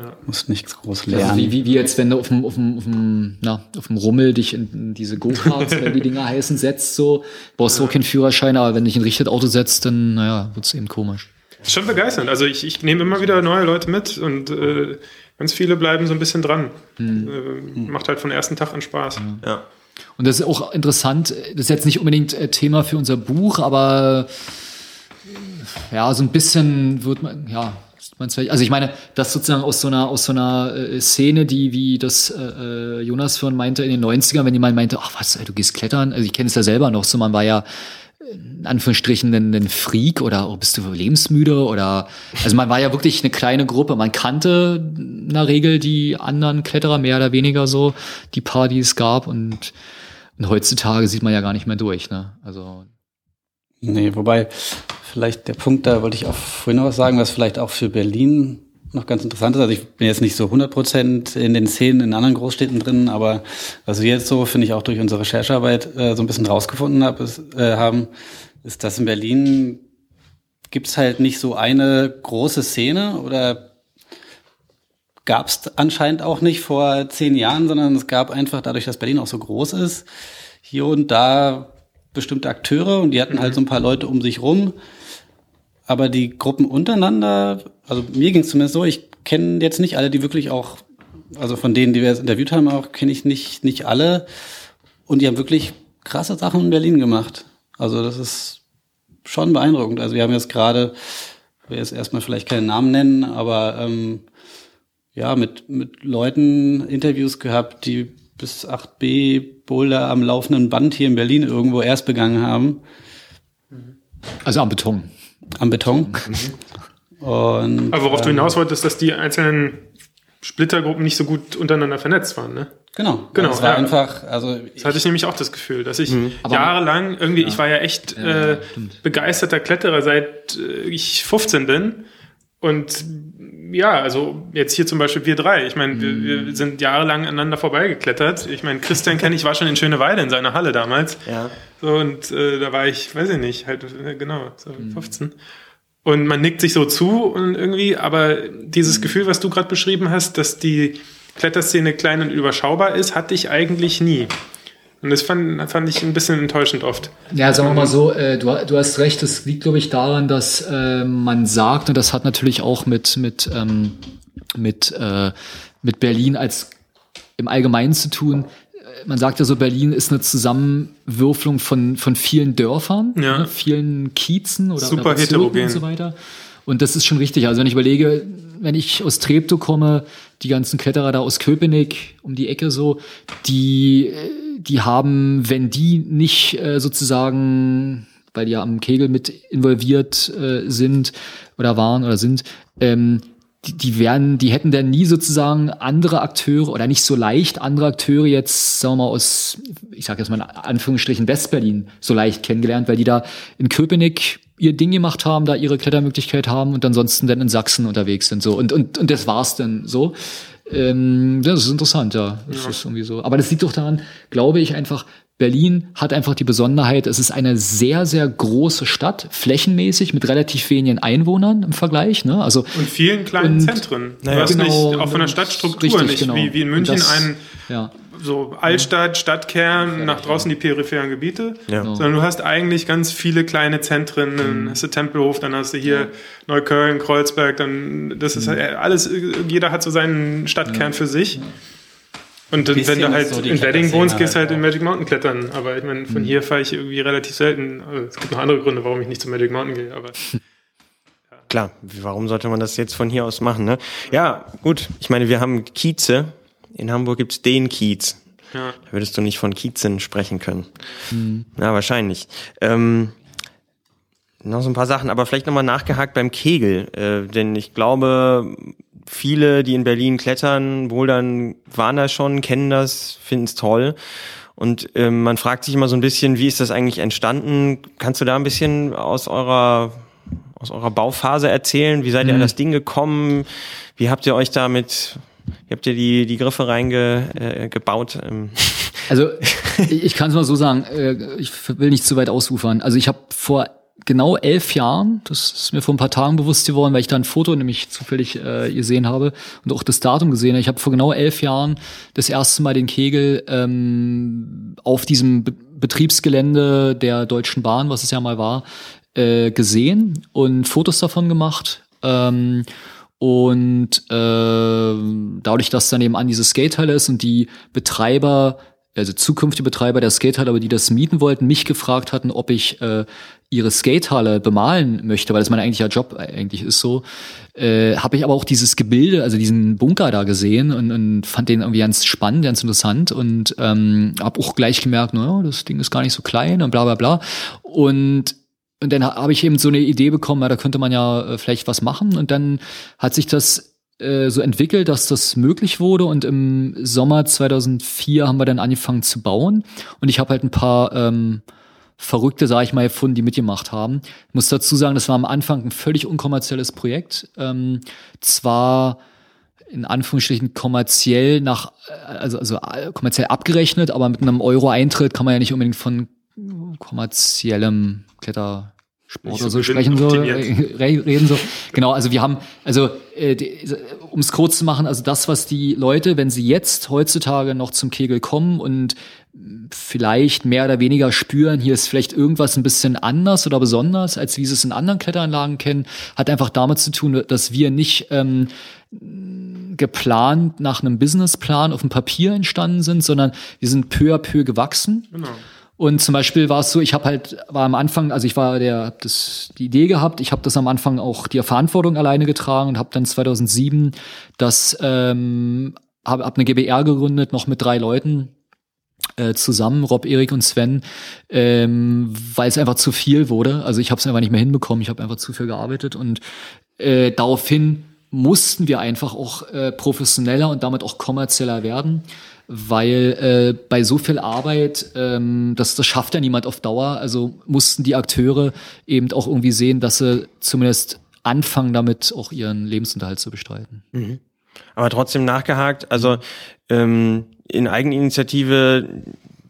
Ja. Musst nichts groß lernen. Also wie, wie, wie jetzt, wenn du auf dem, auf dem, auf dem, na, auf dem Rummel dich in, diese Go-Karts, wenn die Dinger heißen, setzt, so, brauchst du auch keinen Führerschein, aber wenn dich in ein richtiges Auto setzt, dann, naja, wird's eben komisch. Ist schon begeisternd. Also ich, ich nehme immer wieder neue Leute mit und äh, ganz viele bleiben so ein bisschen dran. Hm. Äh, macht halt von ersten Tag an Spaß. Ja. ja. Und das ist auch interessant, das ist jetzt nicht unbedingt äh, Thema für unser Buch, aber ja, so ein bisschen wird man, ja, also ich meine, das sozusagen aus so einer, aus so einer äh, Szene, die, wie das äh, äh Jonas vorhin meinte, in den 90ern, wenn jemand meinte, ach was, du gehst klettern, also ich kenne es ja selber noch so, man war ja in Anführungsstrichen ein, ein Freak oder oh, bist du lebensmüde oder also man war ja wirklich eine kleine Gruppe. Man kannte in der Regel die anderen Kletterer mehr oder weniger so, die paar, die es gab und, und heutzutage sieht man ja gar nicht mehr durch. Ne? Also Nee, wobei vielleicht der Punkt, da wollte ich auch vorhin noch was sagen, was vielleicht auch für Berlin noch ganz interessant ist. Also ich bin jetzt nicht so 100 Prozent in den Szenen in anderen Großstädten drin, aber was wir jetzt so, finde ich, auch durch unsere Recherchearbeit äh, so ein bisschen rausgefunden hab, ist, äh, haben, ist, dass in Berlin gibt's halt nicht so eine große Szene oder gab's anscheinend auch nicht vor zehn Jahren, sondern es gab einfach dadurch, dass Berlin auch so groß ist, hier und da bestimmte Akteure und die hatten halt so ein paar Leute um sich rum. Aber die Gruppen untereinander, also mir ging es zumindest so, ich kenne jetzt nicht alle, die wirklich auch, also von denen, die wir jetzt interviewt haben, auch kenne ich nicht, nicht alle. Und die haben wirklich krasse Sachen in Berlin gemacht. Also das ist schon beeindruckend. Also wir haben jetzt gerade, ich will jetzt erstmal vielleicht keinen Namen nennen, aber ähm, ja, mit, mit Leuten Interviews gehabt, die bis 8b Boulder am laufenden Band hier in Berlin irgendwo erst begangen haben. Also am Beton. Am Beton. Mhm. Und, Aber worauf ähm, du hinaus wolltest, dass die einzelnen Splittergruppen nicht so gut untereinander vernetzt waren, ne? Genau. Genau. Es war ja. einfach, also. Das hatte ich nämlich auch das Gefühl, dass ich mhm. jahrelang irgendwie, ja. ich war ja echt ja, äh, begeisterter Kletterer, seit äh, ich 15 bin. Und ja, also jetzt hier zum Beispiel wir drei. Ich meine, wir, wir, mhm. sind jahrelang aneinander vorbeigeklettert. Ich meine, Christian kenne ich, war schon in Schöneweide in seiner Halle damals. Ja. So, und äh, da war ich, weiß ich nicht, halt, äh, genau, so 15. Mhm. Und man nickt sich so zu und irgendwie, aber dieses mhm. Gefühl, was du gerade beschrieben hast, dass die Kletterszene klein und überschaubar ist, hatte ich eigentlich nie. Und das fand, fand ich ein bisschen enttäuschend oft. Ja, sagen wir mal so, äh, du, du hast recht, das liegt, glaube ich, daran, dass äh, man sagt, und das hat natürlich auch mit, mit, ähm, mit, äh, mit Berlin als im Allgemeinen zu tun. Äh, man sagt ja so, Berlin ist eine Zusammenwürfelung von, von vielen Dörfern, ja. ne, vielen Kiezen oder, Super oder heterogen. und so weiter. Und das ist schon richtig. Also wenn ich überlege, wenn ich aus Treptow komme, die ganzen Kletterer da aus Köpenick um die Ecke so, die, äh, die haben, wenn die nicht äh, sozusagen, weil die ja am Kegel mit involviert äh, sind oder waren oder sind, ähm, die, die werden, die hätten dann nie sozusagen andere Akteure oder nicht so leicht andere Akteure jetzt, sagen wir mal, aus, ich sage jetzt mal in Anführungsstrichen Westberlin so leicht kennengelernt, weil die da in Köpenick ihr Ding gemacht haben, da ihre Klettermöglichkeit haben und ansonsten dann in Sachsen unterwegs sind so und und und das war's dann so. Ähm, das ist interessant, ja. Das ja. ist irgendwie so. Aber das liegt doch daran, glaube ich einfach, Berlin hat einfach die Besonderheit, es ist eine sehr, sehr große Stadt, flächenmäßig, mit relativ wenigen Einwohnern im Vergleich. Ne? Also, und vielen kleinen und, Zentren. Du naja, hast genau, nicht, auch von der Stadtstruktur richtig, nicht, genau. wie, wie in München das, ein ja so Altstadt, Stadtkern, nach draußen die peripheren Gebiete, ja. sondern du hast eigentlich ganz viele kleine Zentren, dann mhm. hast du Tempelhof, dann hast du hier Neukölln, Kreuzberg, dann das ist mhm. alles, jeder hat so seinen Stadtkern für sich. Und dann, wenn du halt so in Wedding wohnst, gehst du halt, halt in Magic Mountain klettern. Aber ich meine, von mhm. hier fahre ich irgendwie relativ selten. Also, es gibt noch andere Gründe, warum ich nicht zu Magic Mountain gehe, aber. Klar, warum sollte man das jetzt von hier aus machen, ne? Ja, gut. Ich meine, wir haben Kieze. In Hamburg gibt's den Kiez. Ja. Da würdest du nicht von Kiezen sprechen können. Mhm. Ja, wahrscheinlich. Ähm, noch so ein paar Sachen, aber vielleicht nochmal nachgehakt beim Kegel. Äh, denn ich glaube, viele, die in Berlin klettern, bouldern, waren da schon, kennen das, finden es toll. Und ähm, man fragt sich immer so ein bisschen, wie ist das eigentlich entstanden? Kannst du da ein bisschen aus eurer aus eurer Bauphase erzählen? Wie seid ihr mhm. an das Ding gekommen? Wie habt ihr euch damit, wie habt ihr die, die Griffe reingebaut? Äh, ähm. also ich kann es mal so sagen, äh, ich will nicht zu weit ausufern. Also ich habe vor genau elf Jahren, das ist mir vor ein paar Tagen bewusst geworden, weil ich da ein Foto nämlich zufällig äh, gesehen habe und auch das Datum gesehen habe. Ich habe vor genau elf Jahren das erste Mal den Kegel ähm, auf diesem Be Betriebsgelände der Deutschen Bahn, was es ja mal war, äh, gesehen und Fotos davon gemacht. Ähm, und äh, dadurch, dass dann eben an diese Skatehalle ist und die Betreiber also zukünftige Betreiber der Skatehalle, aber die das mieten wollten, mich gefragt hatten, ob ich äh, ihre Skatehalle bemalen möchte, weil das mein eigentlicher Job eigentlich ist so, äh, habe ich aber auch dieses Gebilde, also diesen Bunker da gesehen und, und fand den irgendwie ganz spannend, ganz interessant und ähm, habe auch gleich gemerkt, naja, das Ding ist gar nicht so klein und bla bla bla. Und und dann habe ich eben so eine Idee bekommen, ja, da könnte man ja äh, vielleicht was machen. Und dann hat sich das äh, so entwickelt, dass das möglich wurde und im Sommer 2004 haben wir dann angefangen zu bauen und ich habe halt ein paar ähm, Verrückte, sage ich mal, gefunden, die mitgemacht haben. Ich muss dazu sagen, das war am Anfang ein völlig unkommerzielles Projekt. Ähm, zwar in Anführungsstrichen kommerziell nach, äh, also, also äh, kommerziell abgerechnet, aber mit einem Euro-Eintritt kann man ja nicht unbedingt von kommerziellem Kletter Sport oder so sprechen so, reden so. Genau, also wir haben, also äh, um es kurz zu machen, also das, was die Leute, wenn sie jetzt heutzutage noch zum Kegel kommen und vielleicht mehr oder weniger spüren, hier ist vielleicht irgendwas ein bisschen anders oder besonders, als wie sie es in anderen Kletteranlagen kennen, hat einfach damit zu tun, dass wir nicht ähm, geplant nach einem Businessplan auf dem Papier entstanden sind, sondern wir sind peu à peu gewachsen. Genau. Und zum Beispiel war es so, ich habe halt, war am Anfang, also ich war der, hab das die Idee gehabt, ich habe das am Anfang auch die Verantwortung alleine getragen und habe dann 2007 das, ähm, habe hab eine GBR gegründet, noch mit drei Leuten äh, zusammen, Rob, Erik und Sven, ähm, weil es einfach zu viel wurde. Also ich habe es einfach nicht mehr hinbekommen, ich habe einfach zu viel gearbeitet und äh, daraufhin mussten wir einfach auch äh, professioneller und damit auch kommerzieller werden weil äh, bei so viel Arbeit, ähm, das, das schafft ja niemand auf Dauer, also mussten die Akteure eben auch irgendwie sehen, dass sie zumindest anfangen, damit auch ihren Lebensunterhalt zu bestreiten. Mhm. Aber trotzdem nachgehakt, also ähm, in Eigeninitiative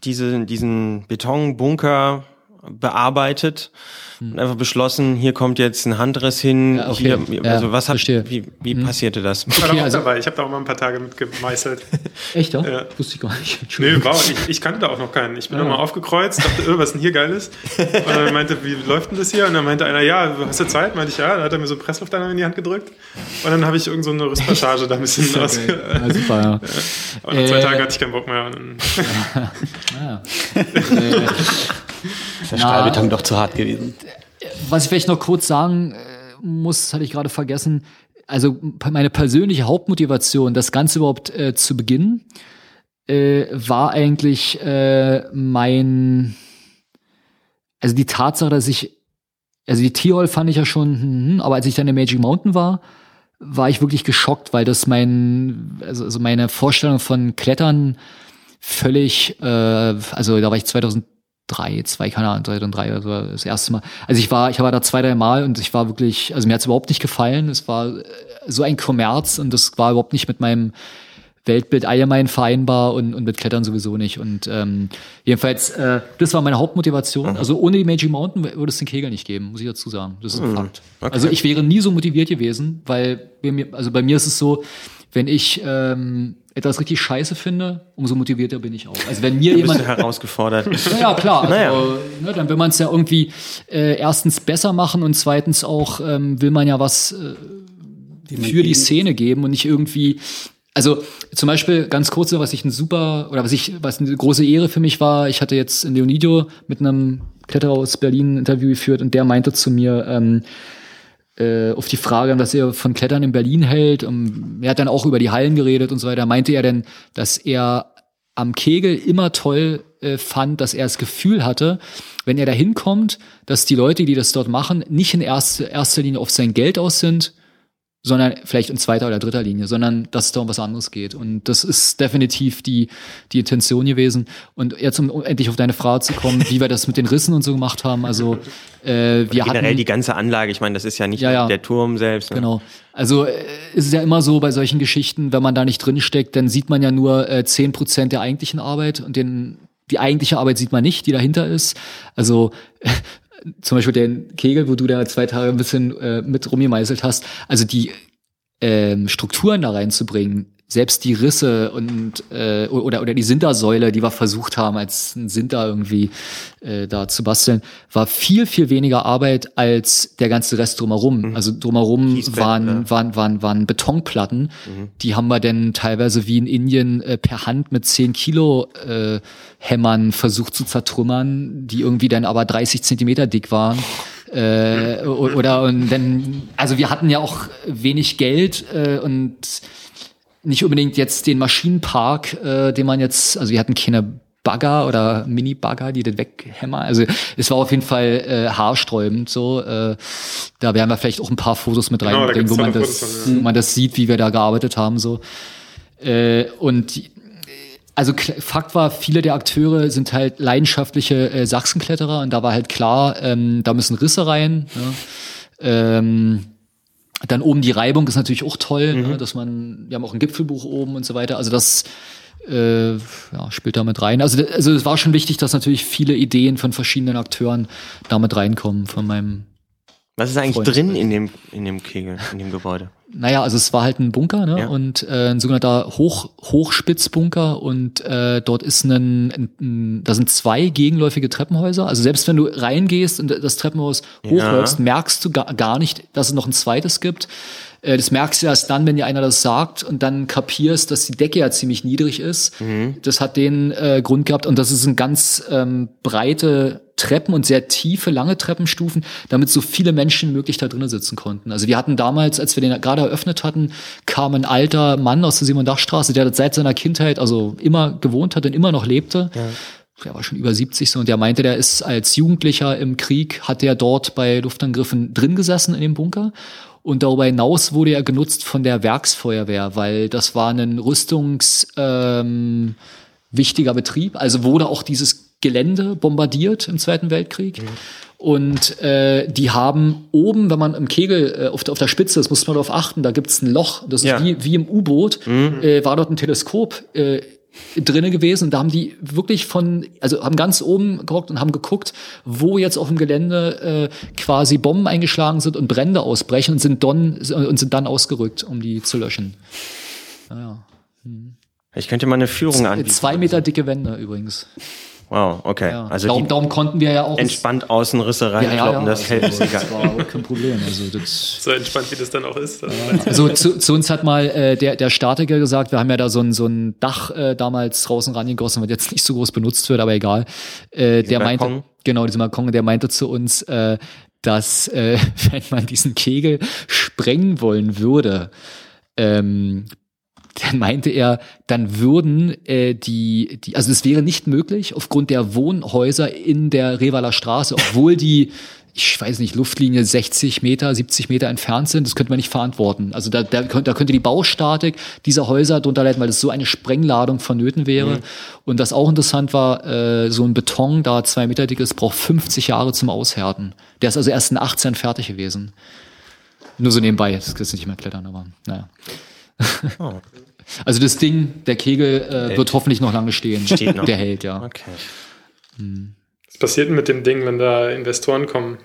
diese, diesen Betonbunker bearbeitet hm. und einfach beschlossen, hier kommt jetzt ein Handriss hin. Ja, okay. hier, also was hat, wie, wie hm. passierte das? Ich war da auch also, dabei. Ich habe da auch mal ein paar Tage mit gemeißelt. Echt, ja? ja. Wusste ich gar nicht. Nee, wow, ich, ich kannte da auch noch keinen. Ich bin ja. nochmal aufgekreuzt, dachte, öh, was ist denn hier Geiles? Und dann meinte, wie läuft denn das hier? Und dann meinte einer, ja, hast du Zeit? Meinte ich, ja. Dann hat er mir so Pressluftdämmer in die Hand gedrückt. Und dann habe ich irgend so eine Rüstpassage da ein bisschen okay. aus. Ja, super, ja. Und nach zwei äh, Tagen hatte ich keinen Bock mehr. ja. äh, ist der Stahlbeton doch zu hart gewesen. Was ich vielleicht noch kurz sagen äh, muss, hatte ich gerade vergessen. Also meine persönliche Hauptmotivation, das Ganze überhaupt äh, zu beginnen, äh, war eigentlich äh, mein, also die Tatsache, dass ich, also die Tierhol fand ich ja schon, hm, aber als ich dann in Magic Mountain war, war ich wirklich geschockt, weil das mein, also, also meine Vorstellung von Klettern völlig, äh, also da war ich 2000 drei, zwei, keine Ahnung, 2003 oder so, das erste Mal. Also ich war, ich war da zwei, drei Mal und ich war wirklich, also mir hat es überhaupt nicht gefallen. Es war äh, so ein Kommerz und das war überhaupt nicht mit meinem Weltbild allgemein vereinbar und, und mit Klettern sowieso nicht. Und ähm, jedenfalls, äh, das war meine Hauptmotivation. Mhm. Also ohne die Magic Mountain würde es den Kegel nicht geben, muss ich dazu sagen. Das ist ein mhm. Fakt. Okay. Also ich wäre nie so motiviert gewesen, weil mir, also bei mir ist es so, wenn ich ähm, etwas richtig scheiße finde, umso motivierter bin ich auch. Also wenn mir jemand herausgefordert. naja, klar. Also, naja. Ne, dann will man es ja irgendwie äh, erstens besser machen und zweitens auch ähm, will man ja was äh, für die Szene geben und nicht irgendwie also zum Beispiel ganz kurz, was ich ein super oder was ich was eine große Ehre für mich war. Ich hatte jetzt in Leonidio mit einem Kletterer aus Berlin ein Interview geführt und der meinte zu mir ähm, äh, auf die Frage, was er von Klettern in Berlin hält. Und er hat dann auch über die Hallen geredet und so weiter. Meinte er denn, dass er am Kegel immer toll äh, fand, dass er das Gefühl hatte, wenn er da hinkommt, dass die Leute, die das dort machen, nicht in erster, erster Linie auf sein Geld aus sind, sondern vielleicht in zweiter oder dritter Linie, sondern dass es da um was anderes geht. Und das ist definitiv die, die Intention gewesen. Und jetzt, um endlich auf deine Frage zu kommen, wie wir das mit den Rissen und so gemacht haben, also äh, wir generell hatten... die ganze Anlage, ich meine, das ist ja nicht Ja, ja. der Turm selbst. Ne? Genau. Also äh, es ist ja immer so bei solchen Geschichten, wenn man da nicht drin steckt, dann sieht man ja nur äh, zehn Prozent der eigentlichen Arbeit und den die eigentliche Arbeit sieht man nicht, die dahinter ist. Also zum Beispiel den Kegel, wo du da zwei Tage ein bisschen äh, mit rumgemeißelt hast. Also die ähm, Strukturen da reinzubringen, selbst die Risse und äh, oder oder die Sintersäule, die wir versucht haben, als ein Sinter irgendwie äh, da zu basteln, war viel viel weniger Arbeit als der ganze Rest drumherum. Also drumherum waren, ja. waren waren waren Betonplatten, die haben wir dann teilweise wie in Indien äh, per Hand mit 10 Kilo äh, Hämmern versucht zu zertrümmern, die irgendwie dann aber 30 Zentimeter dick waren. Äh, oder und dann, also wir hatten ja auch wenig Geld äh, und nicht unbedingt jetzt den Maschinenpark, äh, den man jetzt, also wir hatten keine Bagger oder Mini-Bagger, die den weghämmern. Also es war auf jeden Fall äh, haarsträubend so. Äh, da werden wir vielleicht auch ein paar Fotos mit Genau, reinbringen, wo man das, von, ja. wo man das sieht, wie wir da gearbeitet haben so. Äh, und also Fakt war, viele der Akteure sind halt leidenschaftliche äh, Sachsenkletterer und da war halt klar, ähm, da müssen Risse rein. Ja. Ähm, dann oben die Reibung ist natürlich auch toll, ne, dass man, wir haben auch ein Gipfelbuch oben und so weiter. Also das äh, ja, spielt da mit rein. Also, also es war schon wichtig, dass natürlich viele Ideen von verschiedenen Akteuren damit reinkommen, von meinem Was ist eigentlich Freunde. drin in dem, in dem Kegel, in dem Gebäude? Naja, also es war halt ein Bunker, ne? Ja. Und äh, ein sogenannter Hoch, Hochspitzbunker und äh, dort ist ein, ein, ein, da sind zwei gegenläufige Treppenhäuser. Also selbst wenn du reingehst und das Treppenhaus hochläufst, merkst du gar, gar nicht, dass es noch ein zweites gibt. Äh, Das merkst du erst dann, wenn dir einer das sagt und dann kapierst, dass die Decke ja ziemlich niedrig ist. Das hat den äh, Grund gehabt und das ist ein ganz ähm, breite Treppen und sehr tiefe, lange Treppenstufen, damit so viele Menschen möglich da drinnen sitzen konnten. Also wir hatten damals, als wir den gerade eröffnet hatten, kam ein alter Mann aus der Simon-Dach-Straße, der seit seiner Kindheit also immer gewohnt hat und immer noch lebte. Der war schon über 70 so und der meinte, der ist als Jugendlicher im Krieg, hat der dort bei Luftangriffen drin gesessen in dem Bunker. Und darüber hinaus wurde er genutzt von der Werksfeuerwehr, weil das war ein Rüstungs, ähm, wichtiger Betrieb. Also wurde auch dieses Gelände bombardiert im Zweiten Weltkrieg. Und äh, die haben oben, wenn man im Kegel äh, auf, der, auf der Spitze, das muss man darauf achten, da gibt's ein Loch, das Ja. ist wie, wie im U-Boot, äh, war dort ein Teleskop äh, drinne gewesen. Und da haben die wirklich von, also haben ganz oben gehockt und haben geguckt, wo jetzt auf dem Gelände äh, quasi Bomben eingeschlagen sind und Brände ausbrechen und sind, dann, und sind dann ausgerückt, um die zu löschen. Ich könnte mal eine Führung anbieten. Zwei Meter dicke Wände übrigens. Wow, okay. Ja. Also darum, darum konnten wir ja auch entspannt außen Risse reinkloppen, das hält also, sich das war auch kein Problem. Also, das, So entspannt, wie das dann auch ist. also zu, zu uns hat mal äh, der, der Statiker gesagt, wir haben ja da so ein, so ein Dach äh, damals draußen rangegossen, was jetzt nicht so groß benutzt wird, aber egal. Äh, der meinte, Balkon? genau, dieser Balkon, der meinte zu uns, äh, dass äh, wenn man diesen Kegel sprengen wollen würde, ähm, dann meinte er, dann würden äh, die, die, also es wäre nicht möglich aufgrund der Wohnhäuser in der Revaler Straße, obwohl die, ich weiß nicht, Luftlinie 60 Meter, 70 Meter entfernt sind, das könnte man nicht verantworten. Also da, da, könnte, da könnte die Baustatik dieser Häuser drunter leiden, weil es so eine Sprengladung vonnöten wäre. Und das auch interessant war, äh, so ein Beton, da zwei Meter dick ist, braucht 50 Jahre zum Aushärten. Der ist also erst in 18 fertig gewesen. Nur so nebenbei, das ist nicht mehr klettern, aber naja. Also das Ding, der Kegel, äh, wird hoffentlich noch lange stehen. Steht noch. Der hält, ja. Okay. Was passiert denn mit dem Ding, wenn da Investoren kommen?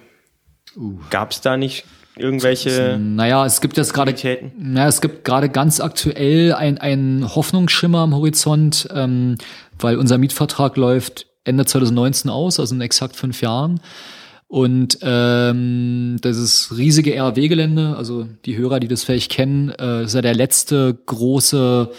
Gab es da nicht irgendwelche Naja, es gibt jetzt gerade, Qualitäten? naja, es gibt gerade ganz aktuell ein, ein Hoffnungsschimmer am Horizont, ähm, weil unser Mietvertrag läuft Ende 2019 aus, also in exakt fünf Jahren. Und ähm, das ist riesige RW-Gelände, also die Hörer, die das vielleicht kennen, äh, ist ja der letzte große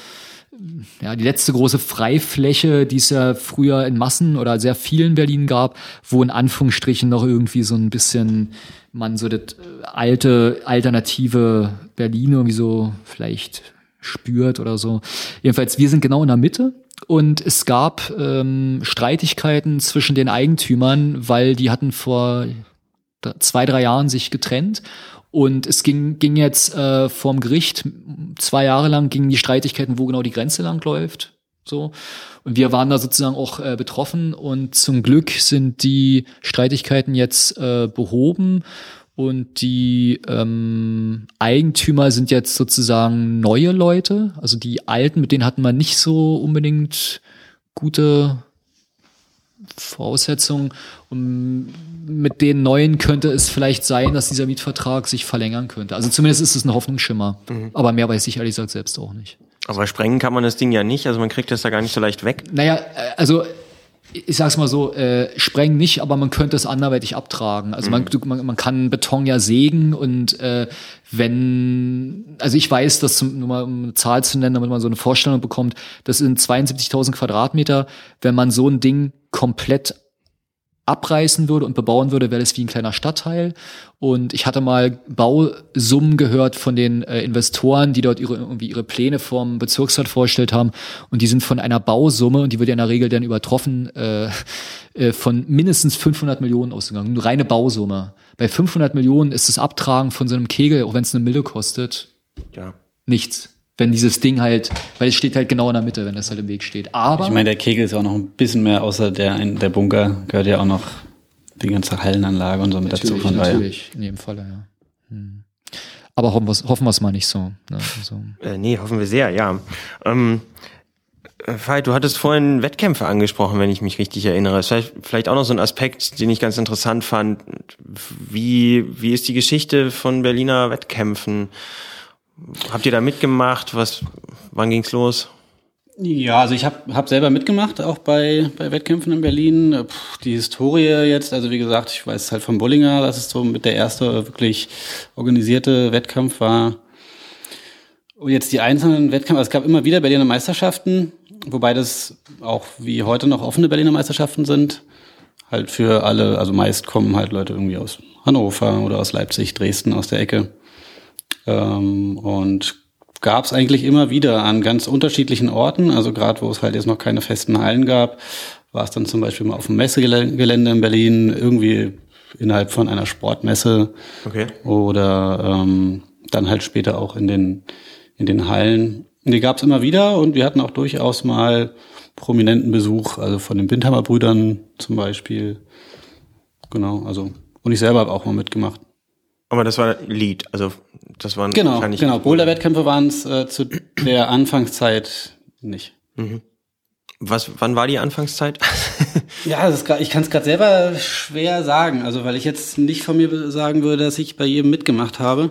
ja, die letzte große Freifläche, die es ja früher in Massen oder sehr vielen Berlin gab, wo in Anführungsstrichen noch irgendwie so ein bisschen man so das äh, alte, alternative Berlin irgendwie so vielleicht spürt oder so. Jedenfalls, wir sind genau in der Mitte und es gab ähm, Streitigkeiten zwischen den Eigentümern, weil die hatten vor zwei, drei Jahren sich getrennt und es ging, ging jetzt äh, vorm Gericht, zwei Jahre lang gingen die Streitigkeiten, wo genau die Grenze lang läuft. So. Und wir waren da sozusagen auch äh, betroffen und zum Glück sind die Streitigkeiten jetzt äh, behoben und die ähm, Eigentümer sind jetzt sozusagen neue Leute. Also die alten, mit denen hatten wir nicht so unbedingt gute Voraussetzungen. Und mit den neuen könnte es vielleicht sein, dass dieser Mietvertrag sich verlängern könnte. Also zumindest ist es ein Hoffnungsschimmer. Mhm. Aber mehr weiß ich ehrlich gesagt selbst auch nicht. Aber sprengen kann man das Ding ja nicht, also man kriegt das da gar nicht so leicht weg. Naja, äh, also ich sag's mal so, äh, sprengen nicht, aber man könnte es anderweitig abtragen. Also mhm. man, man, man kann Beton ja sägen und äh, wenn, also ich weiß, dass zum, nur mal um eine Zahl zu nennen, damit man so eine Vorstellung bekommt, das sind 72.000 Quadratmeter. Wenn man so ein Ding komplett abreißen würde und bebauen würde, wäre das wie ein kleiner Stadtteil. Und ich hatte mal Bausummen gehört von den äh, Investoren, die dort ihre, irgendwie ihre Pläne vom Bezirksrat vorgestellt haben. Und die sind von einer Bausumme, und die wird ja in der Regel dann übertroffen, äh, äh, von mindestens 500 Millionen ausgegangen. Eine reine Bausumme. Bei 500 Millionen ist das Abtragen von so einem Kegel, auch wenn es eine Mille kostet, ja. nichts wenn dieses Ding halt, weil es steht halt genau in der Mitte, wenn das halt im Weg steht. Aber ich meine, der Kegel ist auch noch ein bisschen mehr, außer der der Bunker gehört ja auch noch die ganze Hallenanlage und so mit dazu. Von natürlich, in jedem Falle, ja. Hm. Aber hoffen wir hoffen es mal nicht so. Ne? Also. Äh, nee, hoffen wir sehr, ja. Ähm, Veit, du hattest vorhin Wettkämpfe angesprochen, wenn ich mich richtig erinnere. Vielleicht, vielleicht auch noch so ein Aspekt, den ich ganz interessant fand. Wie, wie ist die Geschichte von Berliner Wettkämpfen? Habt ihr da mitgemacht? Was, wann ging's los? Ja, also ich habe hab selber mitgemacht, auch bei, bei Wettkämpfen in Berlin. Puh, die Historie jetzt, also wie gesagt, ich weiß halt von Bullinger, dass es so mit der erste wirklich organisierte Wettkampf war. Und jetzt die einzelnen Wettkämpfe, also es gab immer wieder Berliner Meisterschaften, wobei das auch wie heute noch offene Berliner Meisterschaften sind. Halt für alle, also meist kommen halt Leute irgendwie aus Hannover oder aus Leipzig, Dresden, aus der Ecke. Ähm, und gab es eigentlich immer wieder an ganz unterschiedlichen Orten. Also gerade wo es halt jetzt noch keine festen Hallen gab, war es dann zum Beispiel mal auf dem Messegelände in Berlin, irgendwie innerhalb von einer Sportmesse. Okay. Oder ähm, dann halt später auch in den, in den Hallen. Die gab es immer wieder und wir hatten auch durchaus mal prominenten Besuch, also von den Bindhammer Brüdern zum Beispiel. Genau, also und ich selber habe auch mal mitgemacht. Aber das war Lead, also das waren genau, wahrscheinlich genau. Boulder-Wettkämpfe waren es äh, zu der Anfangszeit nicht. Mhm. Was, wann war die Anfangszeit? ja, ist grad, ich kann es gerade selber schwer sagen, also weil ich jetzt nicht von mir sagen würde, dass ich bei jedem mitgemacht habe.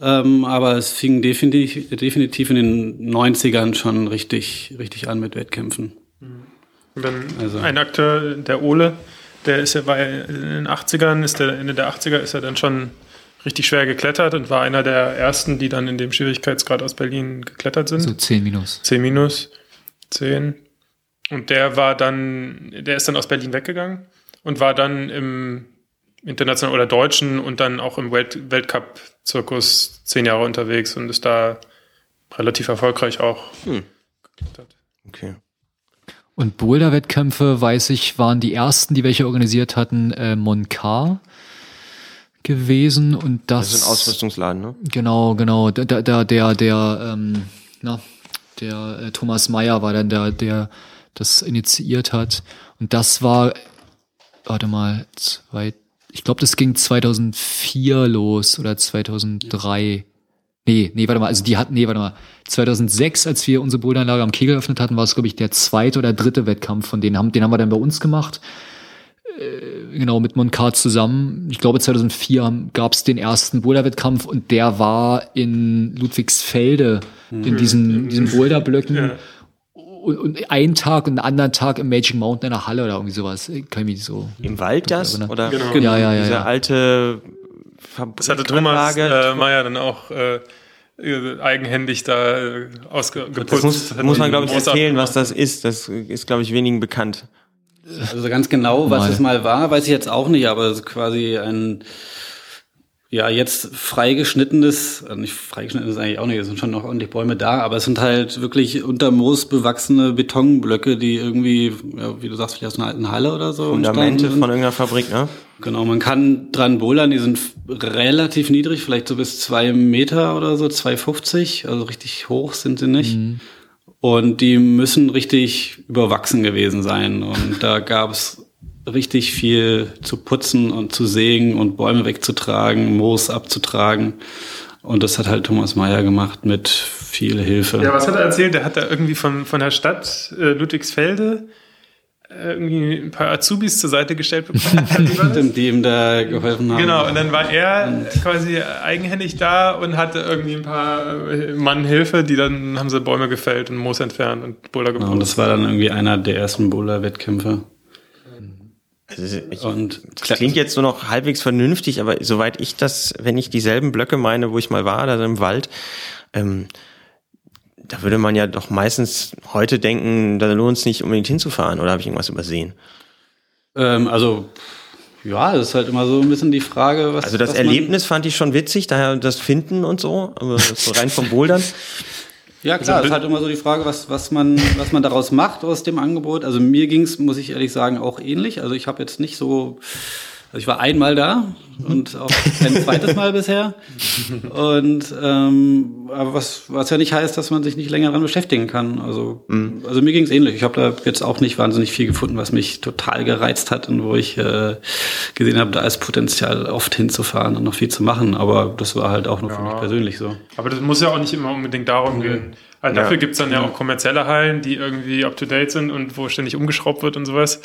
Ähm, aber es fing definitiv, definitiv in den 90ern schon richtig, richtig an mit Wettkämpfen. Mhm. Und dann also. ein Akteur, der Ole, der ist ja bei in den 80ern, ist der Ende der 80er ist er dann schon richtig schwer geklettert und war einer der ersten, die dann in dem Schwierigkeitsgrad aus Berlin geklettert sind. So 10 minus. 10 minus. 10. Und der war dann, der ist dann aus Berlin weggegangen und war dann im internationalen oder deutschen und dann auch im Welt Weltcup-Zirkus zehn Jahre unterwegs und ist da relativ erfolgreich auch hm. geklettert. Okay. Und Boulder-Wettkämpfe, weiß ich, waren die ersten, die welche organisiert hatten, äh, Moncar gewesen und das. Das ist ein Ausrüstungsladen, ne? Genau, genau. Der, der, der, der, ähm, na, der äh, Thomas Meyer war dann der, der das initiiert hat. Und das war, warte mal, zwei, ich glaube, das ging 2004 los oder 2003. Nee, nee, warte mal, also die hatten, nee, warte mal, 2006, als wir unsere Boulderanlage am Kegel geöffnet hatten, war es, glaube ich, der zweite oder dritte Wettkampf von denen. Haben, den haben wir dann bei uns gemacht. Äh, genau mit Moncard zusammen. Ich glaube 2004 gab es den ersten Boulder-Wettkampf und der war in Ludwigsfelde in diesen, diesen Boulderblöcken. Ja. und, und einen Tag und einen anderen Tag im Magic Mountain in der Halle oder irgendwie sowas. Kann ich mich so. Im Wald das? Oder Genau. Ja, ja, ja. diese alte Das hatte Thomas äh, Meyer dann auch äh, äh, eigenhändig da äh, ausgeputzt. das muss, muss man, glaube ich, erzählen, was das ist. Das ist, glaube ich, wenigen bekannt. Also ganz genau, was Mal. es mal war, weiß ich jetzt auch nicht, aber es ist quasi ein ja jetzt freigeschnittenes, also nicht freigeschnittenes eigentlich auch nicht, es sind schon noch ordentlich Bäume da, aber es sind halt wirklich unter Moos bewachsene Betonblöcke, die irgendwie, ja, wie du sagst, vielleicht aus einer alten Halle oder so. Fundamente von irgendeiner Fabrik, ne? Genau, man kann dran bouldern, die sind relativ niedrig, vielleicht so bis zwei Meter oder so, 2,50, also richtig hoch sind sie nicht. Und die müssen richtig überwachsen gewesen sein. Und da gab's richtig viel zu putzen und zu sägen und Bäume wegzutragen, Moos abzutragen. Und das hat halt Thomas Meyer gemacht mit viel Hilfe. Ja, was hat er erzählt? Der hat da irgendwie von, von der Stadt äh, Ludwigsfelde irgendwie ein paar Azubis zur Seite gestellt bekommen. Die ihm da geholfen haben. Genau, und dann war er quasi eigenhändig da und hatte irgendwie ein paar äh, Mann Hilfe, die dann haben sie Bäume gefällt und Moos entfernt und Boulder Genau, und gebaut. das war dann irgendwie einer der ersten Boulder-Wettkämpfe. Also ich, Und das klingt jetzt nur noch halbwegs vernünftig, aber soweit ich das, wenn ich dieselben Blöcke meine, wo ich mal war, da im Wald, ähm, da würde man ja doch meistens heute denken, da lohnt es nicht unbedingt hinzufahren, oder habe ich irgendwas übersehen? Ähm, also, ja, das ist halt immer so ein bisschen die Frage, was. Also das was Erlebnis fand ich schon witzig, daher das Finden und so, aber so rein vom Bouldern. Ja, klar, es ist halt immer so die Frage, was, was, man, was man daraus macht aus dem Angebot. Also mir ging's, muss ich ehrlich sagen, auch ähnlich. Also ich habe jetzt nicht so. Also ich war einmal da und auch kein zweites Mal bisher. Und ähm, aber was, was ja nicht heißt, dass man sich nicht länger daran beschäftigen kann. Also, also mir ging's ähnlich. Ich habe da jetzt auch nicht wahnsinnig viel gefunden, was mich total gereizt hat und wo ich äh, gesehen habe, da ist Potenzial oft hinzufahren und noch viel zu machen. Aber das war halt auch nur für mich persönlich so. Aber das muss ja auch nicht immer unbedingt darum gehen. Also Ja. dafür gibt's dann ja auch kommerzielle Hallen, die irgendwie up-to-date sind und wo ständig umgeschraubt wird und sowas.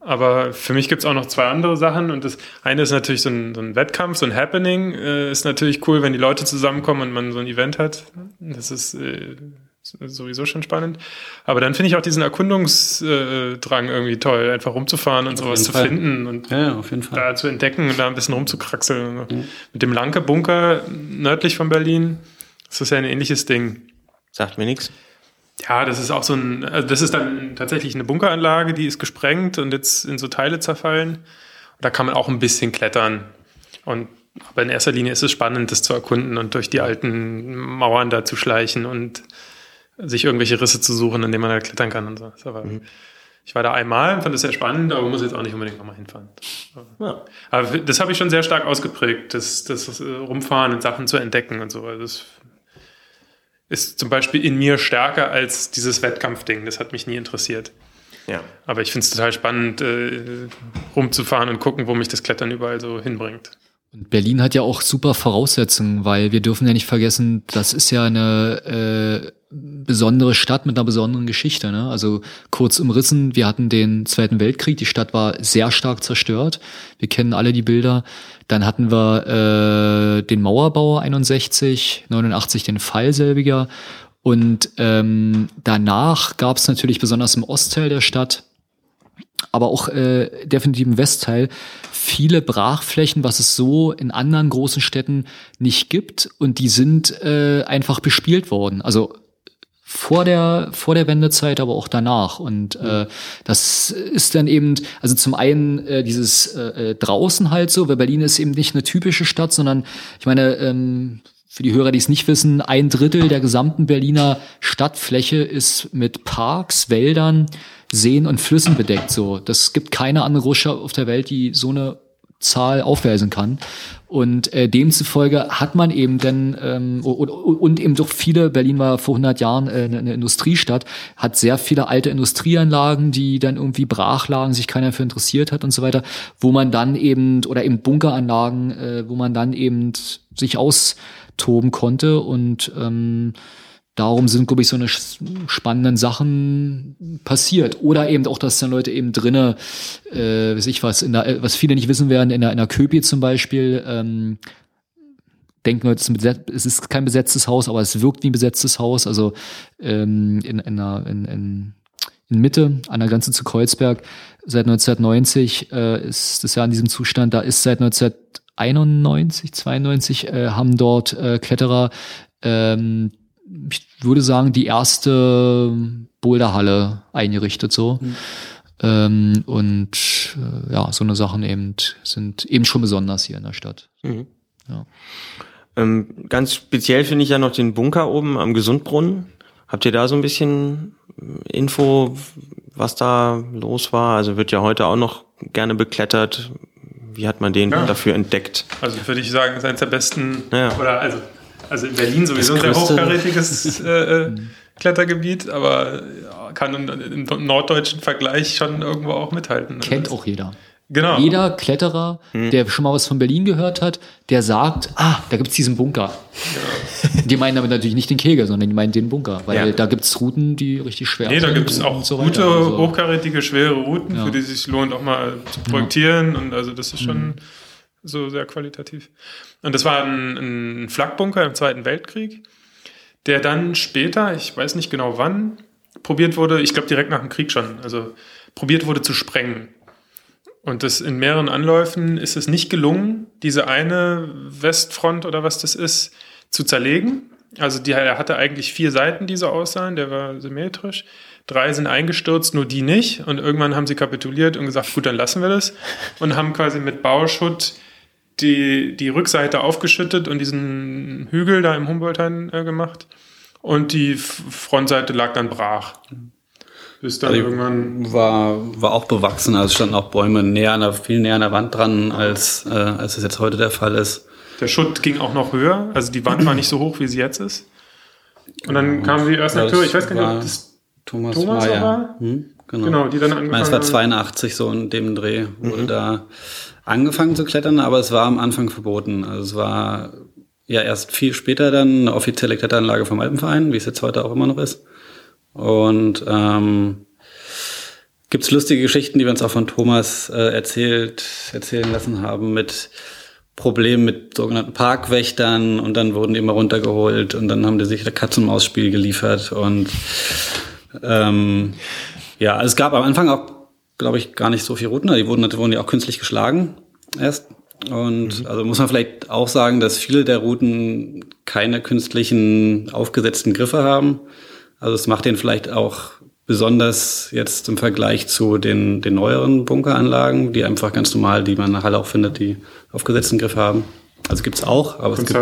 Aber für mich gibt's auch noch zwei andere Sachen. Und das eine ist natürlich so ein, so ein Wettkampf, so ein Happening. Äh, ist natürlich cool, wenn die Leute zusammenkommen und man so ein Event hat. Das ist äh, sowieso schon spannend. Aber dann finde ich auch diesen Erkundungsdrang irgendwie toll, einfach rumzufahren und sowas zu Fall. finden und Ja, auf da zu entdecken und da ein bisschen rumzukraxeln. Mit dem Lanke-Bunker nördlich von Berlin ist das ja ein ähnliches Ding. Sagt mir nichts. Ja, das ist auch so ein, also das ist dann tatsächlich eine Bunkeranlage, die ist gesprengt und jetzt in so Teile zerfallen. Und da kann man auch ein bisschen klettern. Und aber in erster Linie ist es spannend, das zu erkunden und durch die alten Mauern da zu schleichen und sich irgendwelche Risse zu suchen, in denen man da klettern kann und so. Aber Ich war da einmal und fand das sehr spannend, aber muss jetzt auch nicht unbedingt nochmal hinfahren. Ja. Aber das habe ich schon sehr stark ausgeprägt, das, das äh, Rumfahren und Sachen zu entdecken und so. Also das ist zum Beispiel in mir stärker als dieses Wettkampfding. Das hat mich nie interessiert. Ja. Aber ich finde es total spannend, äh, rumzufahren und gucken, wo mich das Klettern überall so hinbringt. Und Berlin hat ja auch super Voraussetzungen, weil wir dürfen ja nicht vergessen, das ist ja eine äh, besondere Stadt mit einer besonderen Geschichte. Ne? Also kurz umrissen, wir hatten den Zweiten Weltkrieg, die Stadt war sehr stark zerstört. Wir kennen alle die Bilder. Dann hatten wir äh, den Mauerbau 61, 89 den Fall selbiger. Und ähm, danach gab es natürlich besonders im Ostteil der Stadt aber auch äh, definitiv im Westteil viele Brachflächen, was es so in anderen großen Städten nicht gibt und die sind äh, einfach bespielt worden. Also vor der vor der Wendezeit, aber auch danach und äh, das ist dann eben also zum einen äh, dieses äh, äh, draußen halt so, weil Berlin ist eben nicht eine typische Stadt, sondern ich meine ähm, für die Hörer, die es nicht wissen, ein Drittel der gesamten Berliner Stadtfläche ist mit Parks, Wäldern, Seen und Flüssen bedeckt. So, das gibt keine andere Großstadt auf der Welt, die so eine Zahl aufweisen kann. Und äh, demzufolge hat man eben dann ähm, und, und eben doch viele, Berlin war vor 100 Jahren äh, eine, eine Industriestadt, hat sehr viele alte Industrieanlagen, die dann irgendwie brach lagen, sich keiner für interessiert hat und so weiter, wo man dann eben, oder eben Bunkeranlagen, äh, wo man dann eben sich austoben konnte und ähm, darum sind, glaube ich, so eine spannenden Sachen passiert. Oder eben auch, dass dann Leute eben drinne, äh, weiß ich was, in der, was viele nicht wissen werden, in der, in der Köpi zum Beispiel, ähm, denken Leute, es ist kein besetztes Haus, aber es wirkt wie ein besetztes Haus. Also ähm, in, in, einer, in, in, in Mitte an der Grenze zu Kreuzberg seit 1990 äh, ist das ja in diesem Zustand. Da ist seit 1991, 92 äh, haben dort äh, Kletterer ähm, ich würde sagen, die erste Boulderhalle eingerichtet so. Mhm. Ähm, und äh, ja, so eine Sachen eben sind eben schon besonders hier in der Stadt. Mhm. Ja. Ähm, ganz speziell finde ich ja noch den Bunker oben am Gesundbrunnen. Habt ihr da so ein bisschen Info, was da los war? Also wird ja heute auch noch gerne beklettert. Wie hat man den ja. dafür entdeckt? Also würde ich sagen, ist eines der besten, ja. oder also also in Berlin sowieso ein sehr hochkarätiges äh, äh, Klettergebiet, aber kann im, im, norddeutschen Vergleich schon irgendwo auch mithalten. Kennt auch jeder. Genau. Jeder Kletterer, hm. der schon mal was von Berlin gehört hat, der sagt, ah, da gibt's diesen Bunker. Ja. Die meinen damit natürlich nicht den Kegel, sondern die meinen den Bunker, weil ja. da gibt's Routen, die richtig schwer nee, sind. Nee, da gibt's auch so gute, also, hochkarätige, schwere Routen, ja. für die es sich lohnt, auch mal zu projektieren. Und also das ist schon mhm. So sehr qualitativ. Und das war ein, ein Flakbunker im Zweiten Weltkrieg, der dann später, ich weiß nicht genau wann, probiert wurde, ich glaube direkt nach dem Krieg schon, also probiert wurde zu sprengen. Und das in mehreren Anläufen ist es nicht gelungen, diese eine Westfront oder was das ist, zu zerlegen. Also die, er hatte eigentlich vier Seiten, die so aussahen, der war symmetrisch. Drei sind eingestürzt, nur die nicht. Und irgendwann haben sie kapituliert und gesagt, gut, dann lassen wir das. Und haben quasi mit Bauschutt die, die Rückseite aufgeschüttet und diesen Hügel da im Humboldthain äh, gemacht. Und die Frontseite lag dann brach. Bis dann also irgendwann. War, war auch bewachsen, also standen auch Bäume näher an der, viel näher an der Wand dran, als, äh, als es jetzt heute der Fall ist. Der Schutt ging auch noch höher, also die Wand war nicht so hoch, wie sie jetzt ist. Und dann genau. kam die erste Akteur, ich weiß gar nicht, ob das Thomas, Thomas war. Hm, genau. genau, die dann angefangen haben. Es war 82 so in dem Dreh, wurde mhm. da angefangen zu klettern, aber es war am Anfang verboten. Also es war ja erst viel später dann eine offizielle Kletteranlage vom Alpenverein, wie es jetzt heute auch immer noch ist. Und ähm, gibt lustige Geschichten, die wir uns auch von Thomas äh, erzählt, erzählen lassen haben mit Problemen mit sogenannten Parkwächtern und dann wurden die immer runtergeholt und dann haben die sich der Katz-und-Maus-Spiel geliefert und ähm, ja, also es gab am Anfang auch glaube ich, gar nicht so viel Routen. Die wurden, die wurden ja auch künstlich geschlagen erst. Und mhm. also muss man vielleicht auch sagen, dass viele der Routen keine künstlichen aufgesetzten Griffe haben. Also es macht den vielleicht auch besonders jetzt im Vergleich zu den, den neueren Bunkeranlagen, die einfach ganz normal, die man in der Halle auch findet, die aufgesetzten Griffe haben. Also gibt's auch, aber es gibt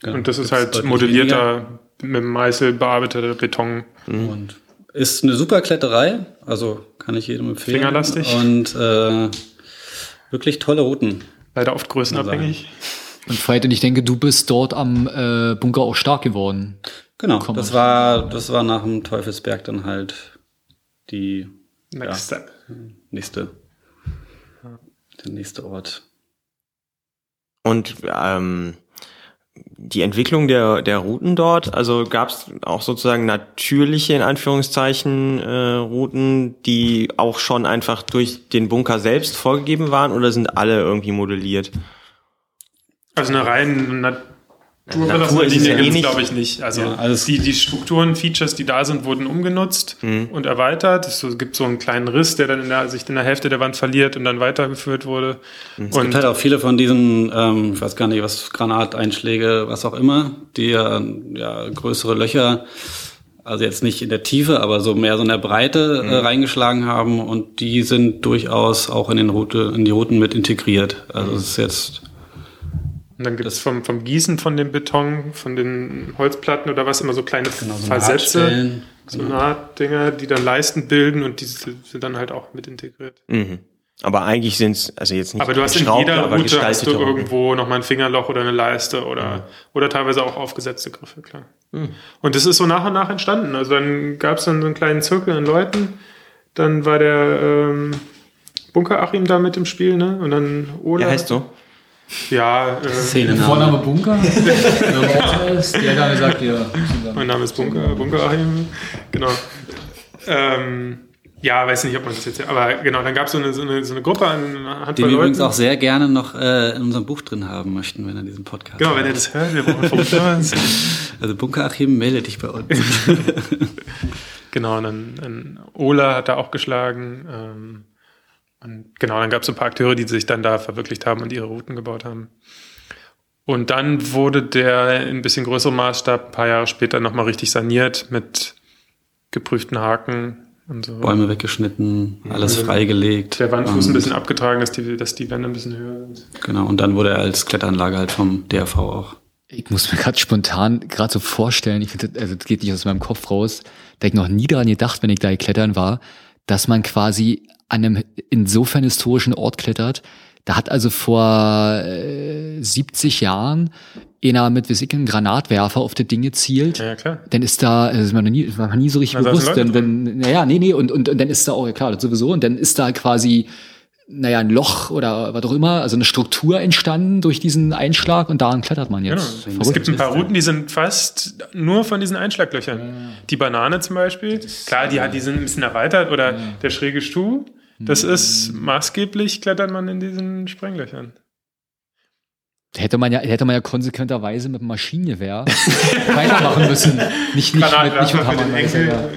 genau, Und das ist halt modellierter, weniger. mit Meißel bearbeiteter Beton. Mhm. Und ist eine super Kletterei, also kann ich jedem empfehlen. Fingerlastig. Und äh, wirklich tolle Routen. Leider oft größenabhängig. Und Veit, und ich denke, du bist dort am äh, Bunker auch stark geworden. Genau, das war, das war nach dem Teufelsberg dann halt die Next ja, Step. nächste, der nächste Ort. Und ähm, die Entwicklung der, der Routen dort, also gab es auch sozusagen natürliche, in Anführungszeichen, äh, Routen, die auch schon einfach durch den Bunker selbst vorgegeben waren oder sind alle irgendwie modelliert? Also eine rein Natur ist Linie gibt es, glaube ich, nicht. Also, ja, also die, die Strukturen, Features, die da sind, wurden umgenutzt mhm. und erweitert. Es gibt so einen kleinen Riss, der dann in der, sich in der Hälfte der Wand verliert und dann weitergeführt wurde. Mhm. Es und gibt halt auch viele von diesen, ähm, ich weiß gar nicht, was Granateinschläge, was auch immer, die ja, ja größere Löcher also jetzt nicht in der Tiefe, aber so mehr so in der Breite äh, mhm. reingeschlagen haben und die sind durchaus auch in den Route, in die Routen mit integriert. Also mhm. es ist jetzt und dann gibt es vom, vom Gießen von dem Beton, von den Holzplatten oder was immer so kleine genau, so Versätze, so genau. Nahtdinger, die dann Leisten bilden und die sind dann halt auch mit integriert. Mhm. Aber eigentlich sind es, also jetzt nicht Aber du hast in jeder Route hast du irgendwo nochmal ein Fingerloch oder eine Leiste oder, mhm. oder teilweise auch aufgesetzte Griffe, klar. Mhm. Und das ist so nach und nach entstanden. Also dann gab es dann so einen kleinen Zirkel an Leuten. Dann war der ähm, Bunker Achim da mit im Spiel, ne? Und dann Ola. Der heißt so? Ja, äh, Szene Vorname Bunker. der Name sagt ja. Mein Name ist Bunker, Bunker Achim. Genau. Ähm, Ja, weiß nicht, ob man das jetzt. Aber genau, dann gab so es eine, so, eine, so eine Gruppe an Handvoll Den wir übrigens auch sehr gerne noch äh, in unserem Buch drin haben möchten, wenn er diesen Podcast Genau, hört. wenn er das hört, wir brauchen Fotos. also Bunkerachim, melde dich bei uns. genau, und dann, dann Ola hat da auch geschlagen. Ähm, und genau, dann gab es ein paar Akteure, die sich dann da verwirklicht haben und ihre Routen gebaut haben. Und dann wurde der in ein bisschen größerem Maßstab ein paar Jahre später nochmal richtig saniert mit geprüften Haken und so. Bäume weggeschnitten, alles also freigelegt. Der Wandfuß ein bisschen abgetragen, dass die, dass die Wände ein bisschen höher sind. Genau, und dann wurde er als Kletteranlage halt vom DRV auch. Ich muss mir gerade spontan gerade so vorstellen, ich finde, also das geht nicht aus meinem Kopf raus, da ich noch nie daran gedacht, wenn ich da klettern war, dass man quasi an einem insofern historischen Ort klettert. Da hat also vor äh, 70 Jahren einer mit wie einen Granatwerfer auf das Ding gezielt, ja, klar. dann ist da, das ist mir noch nie, war nie so richtig Na, bewusst, denn, wenn, naja, nee, nee, und, und, und dann ist da auch, ja klar, das sowieso, und dann ist da quasi, naja, ein Loch oder was auch immer, also eine Struktur entstanden durch diesen Einschlag und daran klettert man jetzt. Genau. Es gibt ein paar Routen, die sind fast nur von diesen Einschlaglöchern. Ja. Die Banane zum Beispiel, klar, die, hat, die sind ein bisschen erweitert oder ja. der schräge Stuhl, das mhm. ist maßgeblich, klettert man in diesen Sprenglöchern. Hätte man ja, hätte man ja konsequenterweise mit dem Maschinengewehr weitermachen müssen. Nicht, nicht, mit, nicht mit Hammer. Ja.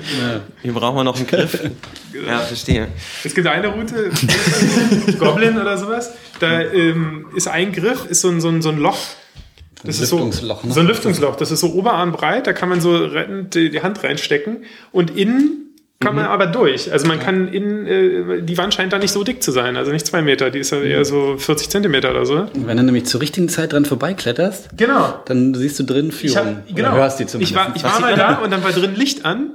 Hier brauchen wir noch einen Griff. ja, verstehe. Es gibt eine Route, Goblin oder sowas. Da ähm, ist ein Griff, ist so ein, so ein, so ein Loch. Das ein ist so, ne? so ein Lüftungsloch. Das ist so oberarmbreit. Da kann man so rettend die Hand reinstecken. Und innen kann mhm. man aber durch. Also man kann in, äh, die Wand scheint da nicht so dick zu sein, also nicht zwei Meter, die ist ja eher so 40 Zentimeter oder so. Und wenn du nämlich zur richtigen Zeit dran vorbeikletterst, genau. dann siehst du drin Führung. Ich hab, genau. hörst die zumindest. Ich war, ich war mal da und dann war drin Licht an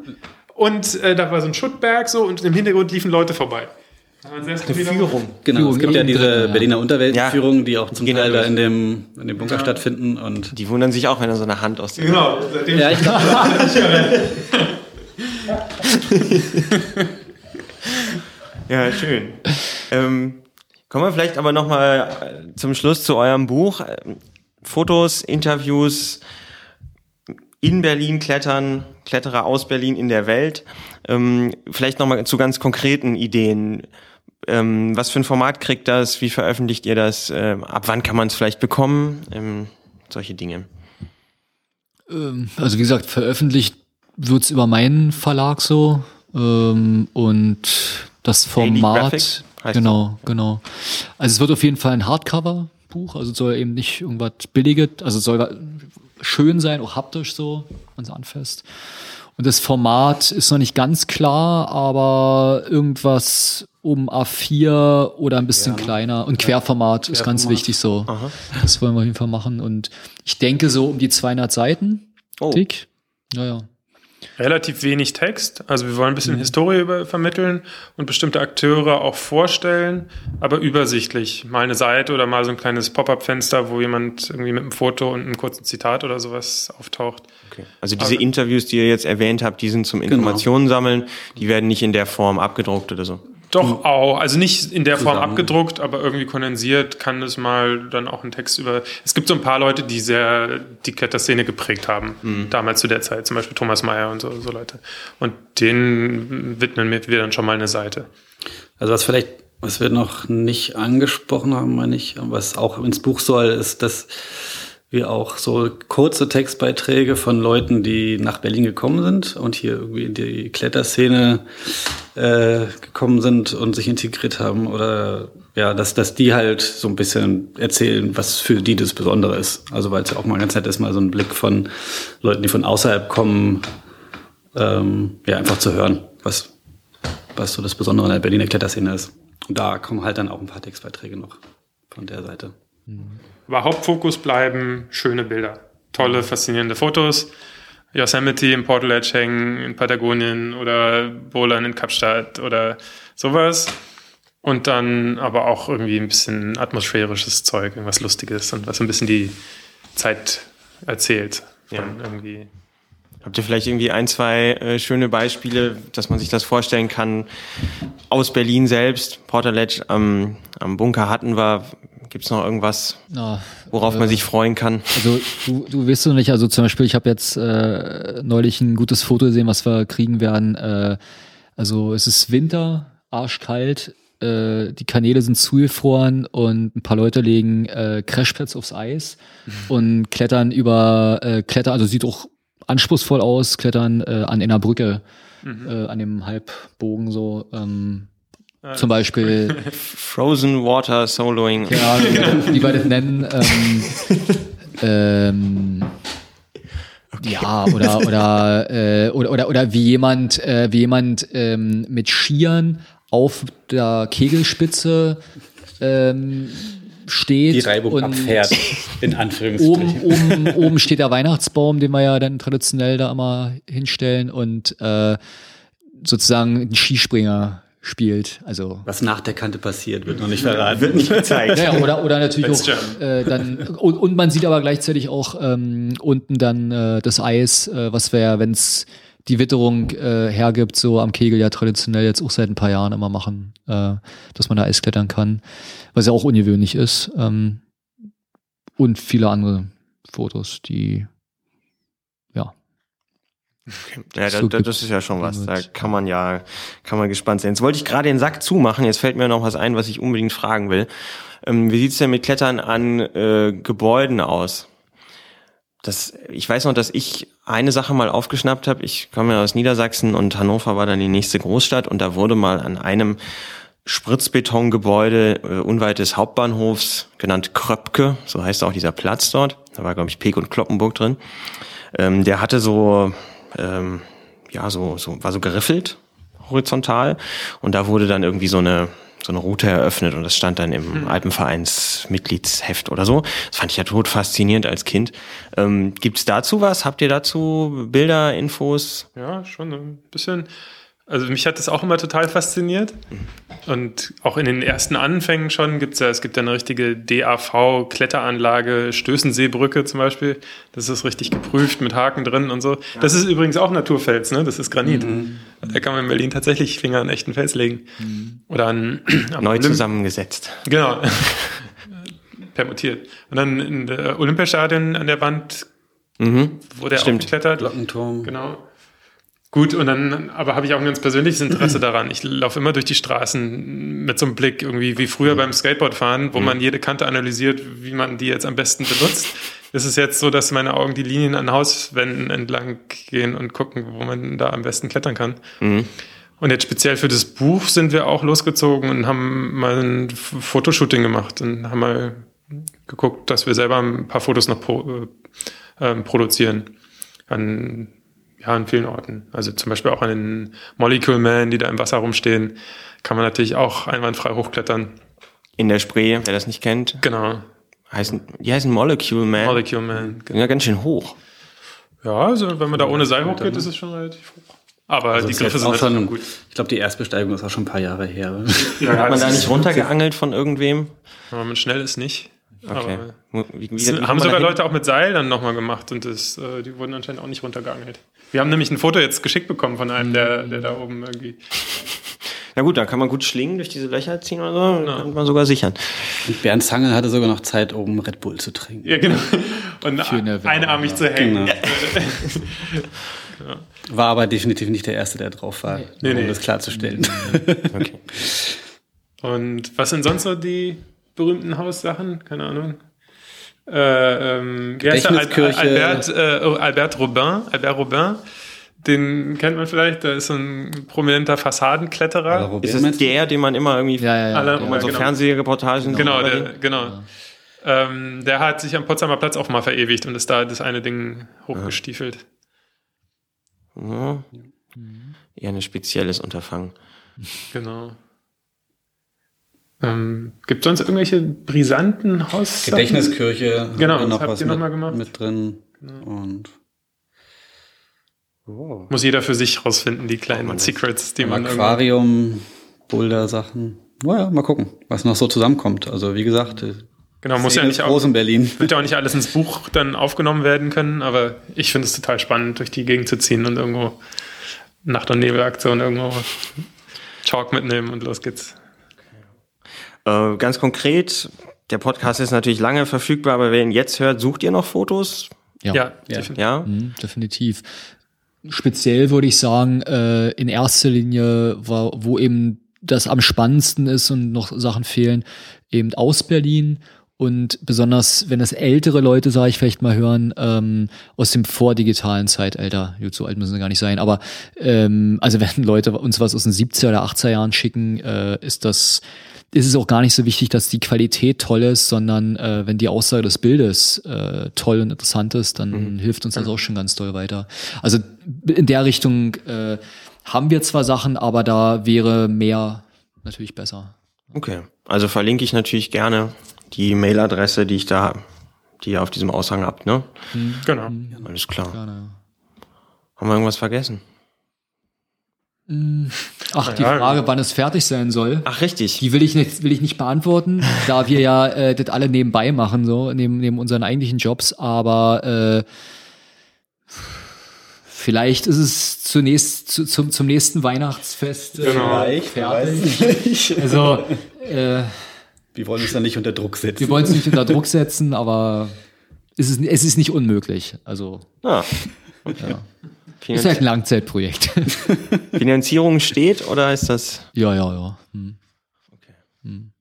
und äh, da war so ein Schuttberg so und im Hintergrund liefen Leute vorbei. Eine Führung. Genau, Führung es gibt ja diese Berliner Unterweltführungen, ja. die auch zum Teil da in dem, in dem Bunker ja. stattfinden. Und die wundern sich auch, wenn da so eine Hand aus dem... Genau. Ja, ich glaube... ja, schön. Ähm, kommen wir vielleicht aber noch mal zum Schluss zu eurem Buch. Fotos, Interviews, in Berlin klettern, Kletterer aus Berlin in der Welt. Ähm, vielleicht noch mal zu ganz konkreten Ideen. Ähm, was für ein Format kriegt das? Wie veröffentlicht ihr das? Ähm, ab wann kann man es vielleicht bekommen? Ähm, solche Dinge. Ähm, also wie gesagt, veröffentlicht wird's über meinen Verlag so ähm, und das Format. Genau, genau. Also es wird auf jeden Fall ein Hardcover-Buch, also soll eben nicht irgendwas billiges, also soll schön sein, auch haptisch so, wenn es anfasst. Und das Format ist noch nicht ganz klar, aber irgendwas um A4 oder ein bisschen ja, kleiner. Und Querformat, Querformat ist ganz wichtig so. Aha. Das wollen wir auf jeden Fall machen. Und ich denke so um die 200 Seiten oh. dick. Naja relativ wenig Text. Also wir wollen ein bisschen mhm. Historie über, vermitteln und bestimmte Akteure auch vorstellen, aber übersichtlich. Mal eine Seite oder mal so ein kleines Pop-up-Fenster, wo jemand irgendwie mit einem Foto und einem kurzen Zitat oder sowas auftaucht. Okay. Also diese aber, Interviews, die ihr jetzt erwähnt habt, die sind zum genau. Informationen genau. sammeln, die werden nicht in der Form abgedruckt oder so. Doch auch, also nicht in der Form abgedruckt, aber irgendwie kondensiert kann es mal dann auch ein Text über. Es gibt so ein paar Leute, die sehr die Kletterszene geprägt haben, mhm. damals zu der Zeit, zum Beispiel Thomas Mayer und so, so Leute. Und denen widmen wir dann schon mal eine Seite. Also was vielleicht, was wir noch nicht angesprochen haben, meine ich, was auch ins Buch soll, ist, dass wir auch so kurze Textbeiträge von Leuten, die nach Berlin gekommen sind und hier irgendwie in die Kletterszene äh, gekommen sind und sich integriert haben oder ja, dass, dass die halt so ein bisschen erzählen, was für die das Besondere ist. Also weil es ja auch mal ganz nett ist, mal so ein Blick von Leuten, die von außerhalb kommen, ähm, ja, einfach zu hören, was, was so das Besondere in der Berliner Kletterszene ist. Und da kommen halt dann auch ein paar Textbeiträge noch von der Seite. Mhm. Aber Hauptfokus bleiben schöne Bilder. Tolle, faszinierende Fotos. Yosemite im Portal Edge hängen in Patagonien oder Bowlern in Kapstadt oder sowas. Und dann aber auch irgendwie ein bisschen atmosphärisches Zeug, irgendwas Lustiges und was ein bisschen die Zeit erzählt. Ja. irgendwie Habt ihr vielleicht irgendwie ein, zwei äh, schöne Beispiele, dass man sich das vorstellen kann? Aus Berlin selbst, Porterledge am, am Bunker hatten wir. Gibt es noch irgendwas, Na, worauf äh, man sich freuen kann? Also du, du weißt du nicht, also zum Beispiel, ich habe jetzt äh, neulich ein gutes Foto gesehen, was wir kriegen werden. Äh, Also es ist Winter, arschkalt, äh, die Kanäle sind zugefroren und ein paar Leute legen äh, Crashpads aufs Eis mhm. und klettern über, äh, klettern, also sieht auch anspruchsvoll aus, klettern äh, an einer Brücke, mhm. äh, an dem Halbbogen so. Ähm, zum Beispiel Frozen Water Soloing. Ja, wie wir das nennen. Ähm, ähm, okay. Ja, oder oder, äh, oder oder oder wie jemand äh, wie jemand ähm, mit Skiern auf der Kegelspitze ähm, steht. Die Reibung und abfährt, in Anführungsstrichen. Oben, oben, oben steht der Weihnachtsbaum, den wir ja dann traditionell da immer hinstellen und äh, sozusagen ein Skispringer spielt. Also was nach der Kante passiert, wird noch nicht verraten, wird nicht gezeigt. Naja, oder, oder natürlich auch äh, dann und, und man sieht aber gleichzeitig auch ähm, unten dann äh, das Eis, äh, was wäre, wenn es die Witterung äh, hergibt, so am Kegel ja traditionell jetzt auch seit ein paar Jahren immer machen, äh, dass man da Eis klettern kann, was ja auch ungewöhnlich ist. Ähm, und viele andere Fotos, die. Ja, so da, das ist ja schon was. Da kann man ja, kann man gespannt sein. Jetzt wollte ich gerade den Sack zumachen. Jetzt fällt mir noch was ein, was ich unbedingt fragen will. Ähm, wie sieht's denn mit Klettern an äh, Gebäuden aus? Das, ich weiß noch, dass ich eine Sache mal aufgeschnappt habe. Ich komme ja aus Niedersachsen und Hannover war dann die nächste Großstadt und da wurde mal an einem Spritzbetongebäude äh, unweit des Hauptbahnhofs, genannt Kröpke, so heißt auch dieser Platz dort. Da war, glaube ich, Peek und Kloppenburg drin. Ähm, der hatte so, ähm, ja, so, so, war so geriffelt, horizontal. Und da wurde dann irgendwie so eine so eine Route eröffnet und das stand dann im mhm. Alpenvereinsmitgliedsheft oder so. Das fand ich ja tot faszinierend als Kind. Ähm, Gibt dazu was? Habt ihr dazu Bilder, Infos? Ja, schon ein bisschen. Also mich hat das auch immer total fasziniert. Und auch in den ersten Anfängen schon gibt es ja, es gibt ja eine richtige DAV-Kletteranlage, Stößenseebrücke zum Beispiel. Das ist richtig geprüft mit Haken drin und so. Das ist übrigens auch Naturfels, ne? Das ist Granit. Mhm. Da kann man in Berlin tatsächlich Finger an echten Fels legen. Mhm. Oder an, Neu Olymp zusammengesetzt. Genau. Permutiert. Und dann in der Olympiastadion an der Wand mhm. wurde er Stimmt. aufgeklettert. Glockenturm. Genau. Gut, und dann, aber habe ich auch ein ganz persönliches Interesse daran. Ich laufe immer durch die Straßen mit so einem Blick, irgendwie wie früher beim Skateboardfahren, wo mhm. man jede Kante analysiert, wie man die jetzt am besten benutzt. Es ist jetzt so, dass meine Augen die Linien an Hauswänden entlang gehen und gucken, wo man da am besten klettern kann. Mhm. Und jetzt speziell für das Buch sind wir auch losgezogen und haben mal ein Fotoshooting gemacht und haben mal geguckt, dass wir selber ein paar Fotos noch pro, äh, ähm, produzieren. An ja, an vielen Orten. Also zum Beispiel auch an den Molecule Man, die da im Wasser rumstehen, kann man natürlich auch einwandfrei hochklettern. In der Spree, wer das nicht kennt. Genau. Heißen, die heißen Molecule Man. Molecule Man. Genau. Ja, ganz schön hoch. Ja, also wenn man da ohne Seil hochgeht, ist es schon relativ hoch. Aber also die Griffe sind auch schon gut. Ich glaube, die Erstbesteigung ist auch schon ein paar Jahre her. Ja, Hat man da nicht runtergeangelt von irgendwem? Wenn man schnell ist, nicht. Okay. Wie, wie, wie haben sogar Leute auch mit Seil dann nochmal gemacht und das, äh, die wurden anscheinend auch nicht runtergeangelt. Wir haben nämlich ein Foto jetzt geschickt bekommen von einem, der, der da oben irgendwie. Na gut, dann kann man gut schlingen, durch diese Löcher ziehen oder so, ja. kann man sogar sichern. Und Bernd Zangel hatte sogar noch Zeit, oben Red Bull zu trinken. Ja, genau. Und einarmig ja. zu hängen. Genau. ja. War aber definitiv nicht der Erste, der drauf war, nee, um nee. das klarzustellen. okay. Und was sind sonst so die berühmten Haussachen, keine Ahnung. Äh, ähm, Gedächtniskirche. Albert, äh, Albert Robin, Albert Robin, den kennt man vielleicht, der ist so ein prominenter Fassadenkletterer. Ist das der, den man immer irgendwie, ja, ja, ja, alle, ja, so genau. Fernsehreportagen Genau, der, genau. Ähm, der hat sich am Potsdamer Platz auch mal verewigt und ist da das eine Ding hochgestiefelt. Ja. Eher ein spezielles Unterfangen. Genau. Ähm, Gibt es sonst irgendwelche brisanten Haus? Gedächtniskirche. Genau, noch was mit, gemacht? mit drin. Genau. Und oh. muss jeder für sich rausfinden, die kleinen oh, Secrets, die man. Aquarium, Boulder-Sachen. Naja, mal gucken, was noch so zusammenkommt. Also wie gesagt, äh, Genau, muss ja nicht auch, in Berlin. wird ja auch nicht alles ins Buch dann aufgenommen werden können, aber ich finde es total spannend, durch die Gegend zu ziehen und irgendwo Nacht- und Nebelaktion irgendwo Chalk mitnehmen und los geht's. Äh, ganz konkret, der Podcast ist natürlich lange verfügbar, aber wer ihn jetzt hört, sucht ihr noch Fotos? Ja, ja, definitiv. Ja? Mhm, definitiv. speziell würde ich sagen, äh, in erster Linie, war, wo eben das am spannendsten ist und noch Sachen fehlen, eben aus Berlin und besonders, wenn das ältere Leute, sage ich vielleicht mal hören, ähm, aus dem vordigitalen Zeitalter, gut, so alt müssen sie gar nicht sein, aber ähm, also wenn Leute uns was aus den 70er oder 80er Jahren schicken, äh, ist das ist es auch gar nicht so wichtig, dass die Qualität toll ist, sondern äh, wenn die Aussage des Bildes äh, toll und interessant ist, dann mhm. hilft uns das auch schon ganz toll weiter. Also in der Richtung äh, haben wir zwar Sachen, aber da wäre mehr natürlich besser. Okay, also verlinke ich natürlich gerne die Mailadresse, die ich da, die ihr auf diesem Aushang habt, ne? Mhm. Genau. Alles klar. Gerne. Haben wir irgendwas vergessen? Mm. Ach, die Frage, wann es fertig sein soll. Ach, richtig. Die will ich nicht, will ich nicht beantworten, da wir ja äh, das alle nebenbei machen, so, neben, neben unseren eigentlichen Jobs, aber äh, vielleicht ist es zunächst zu, zum, zum nächsten Weihnachtsfest äh, genau. fertig. Also äh, wir wollen uns da nicht unter Druck setzen. Wir wollen es nicht unter Druck setzen, aber es ist, es ist nicht unmöglich. Also. Ah, okay. ja. Ist halt ein Langzeitprojekt. Finanzierung steht oder ist das? Ja, ja, ja. Hm. Okay. Hm.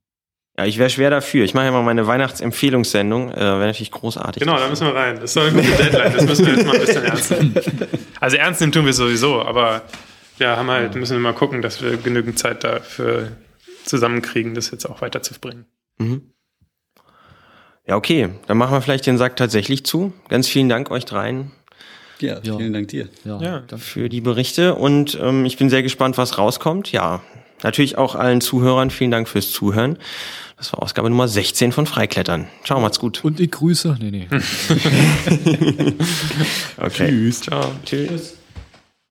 Ja, ich wäre schwer dafür. Ich mache ja mal meine Weihnachtsempfehlungssendung. Äh, wäre natürlich großartig. Genau, da müssen wir rein. Das ist doch eine gute Deadline. Das müssen wir jetzt mal ein bisschen ernst nehmen. Also ernst nehmen tun wir sowieso, aber wir haben halt, müssen wir mal gucken, dass wir genügend Zeit dafür zusammenkriegen, das jetzt auch weiterzubringen. Mhm. Ja, okay. Dann machen wir vielleicht den Sack tatsächlich zu. Ganz vielen Dank euch dreien. Ja, vielen ja. Dank dir. Ja, ja. Für die Berichte und ähm, ich bin sehr gespannt, was rauskommt. Ja, natürlich auch allen Zuhörern vielen Dank fürs Zuhören. Das war Ausgabe Nummer 16 von Freiklettern. Ciao, macht's gut. Und ich grüße. Nee, nee. okay. Tschüss. Ciao. Tschüss.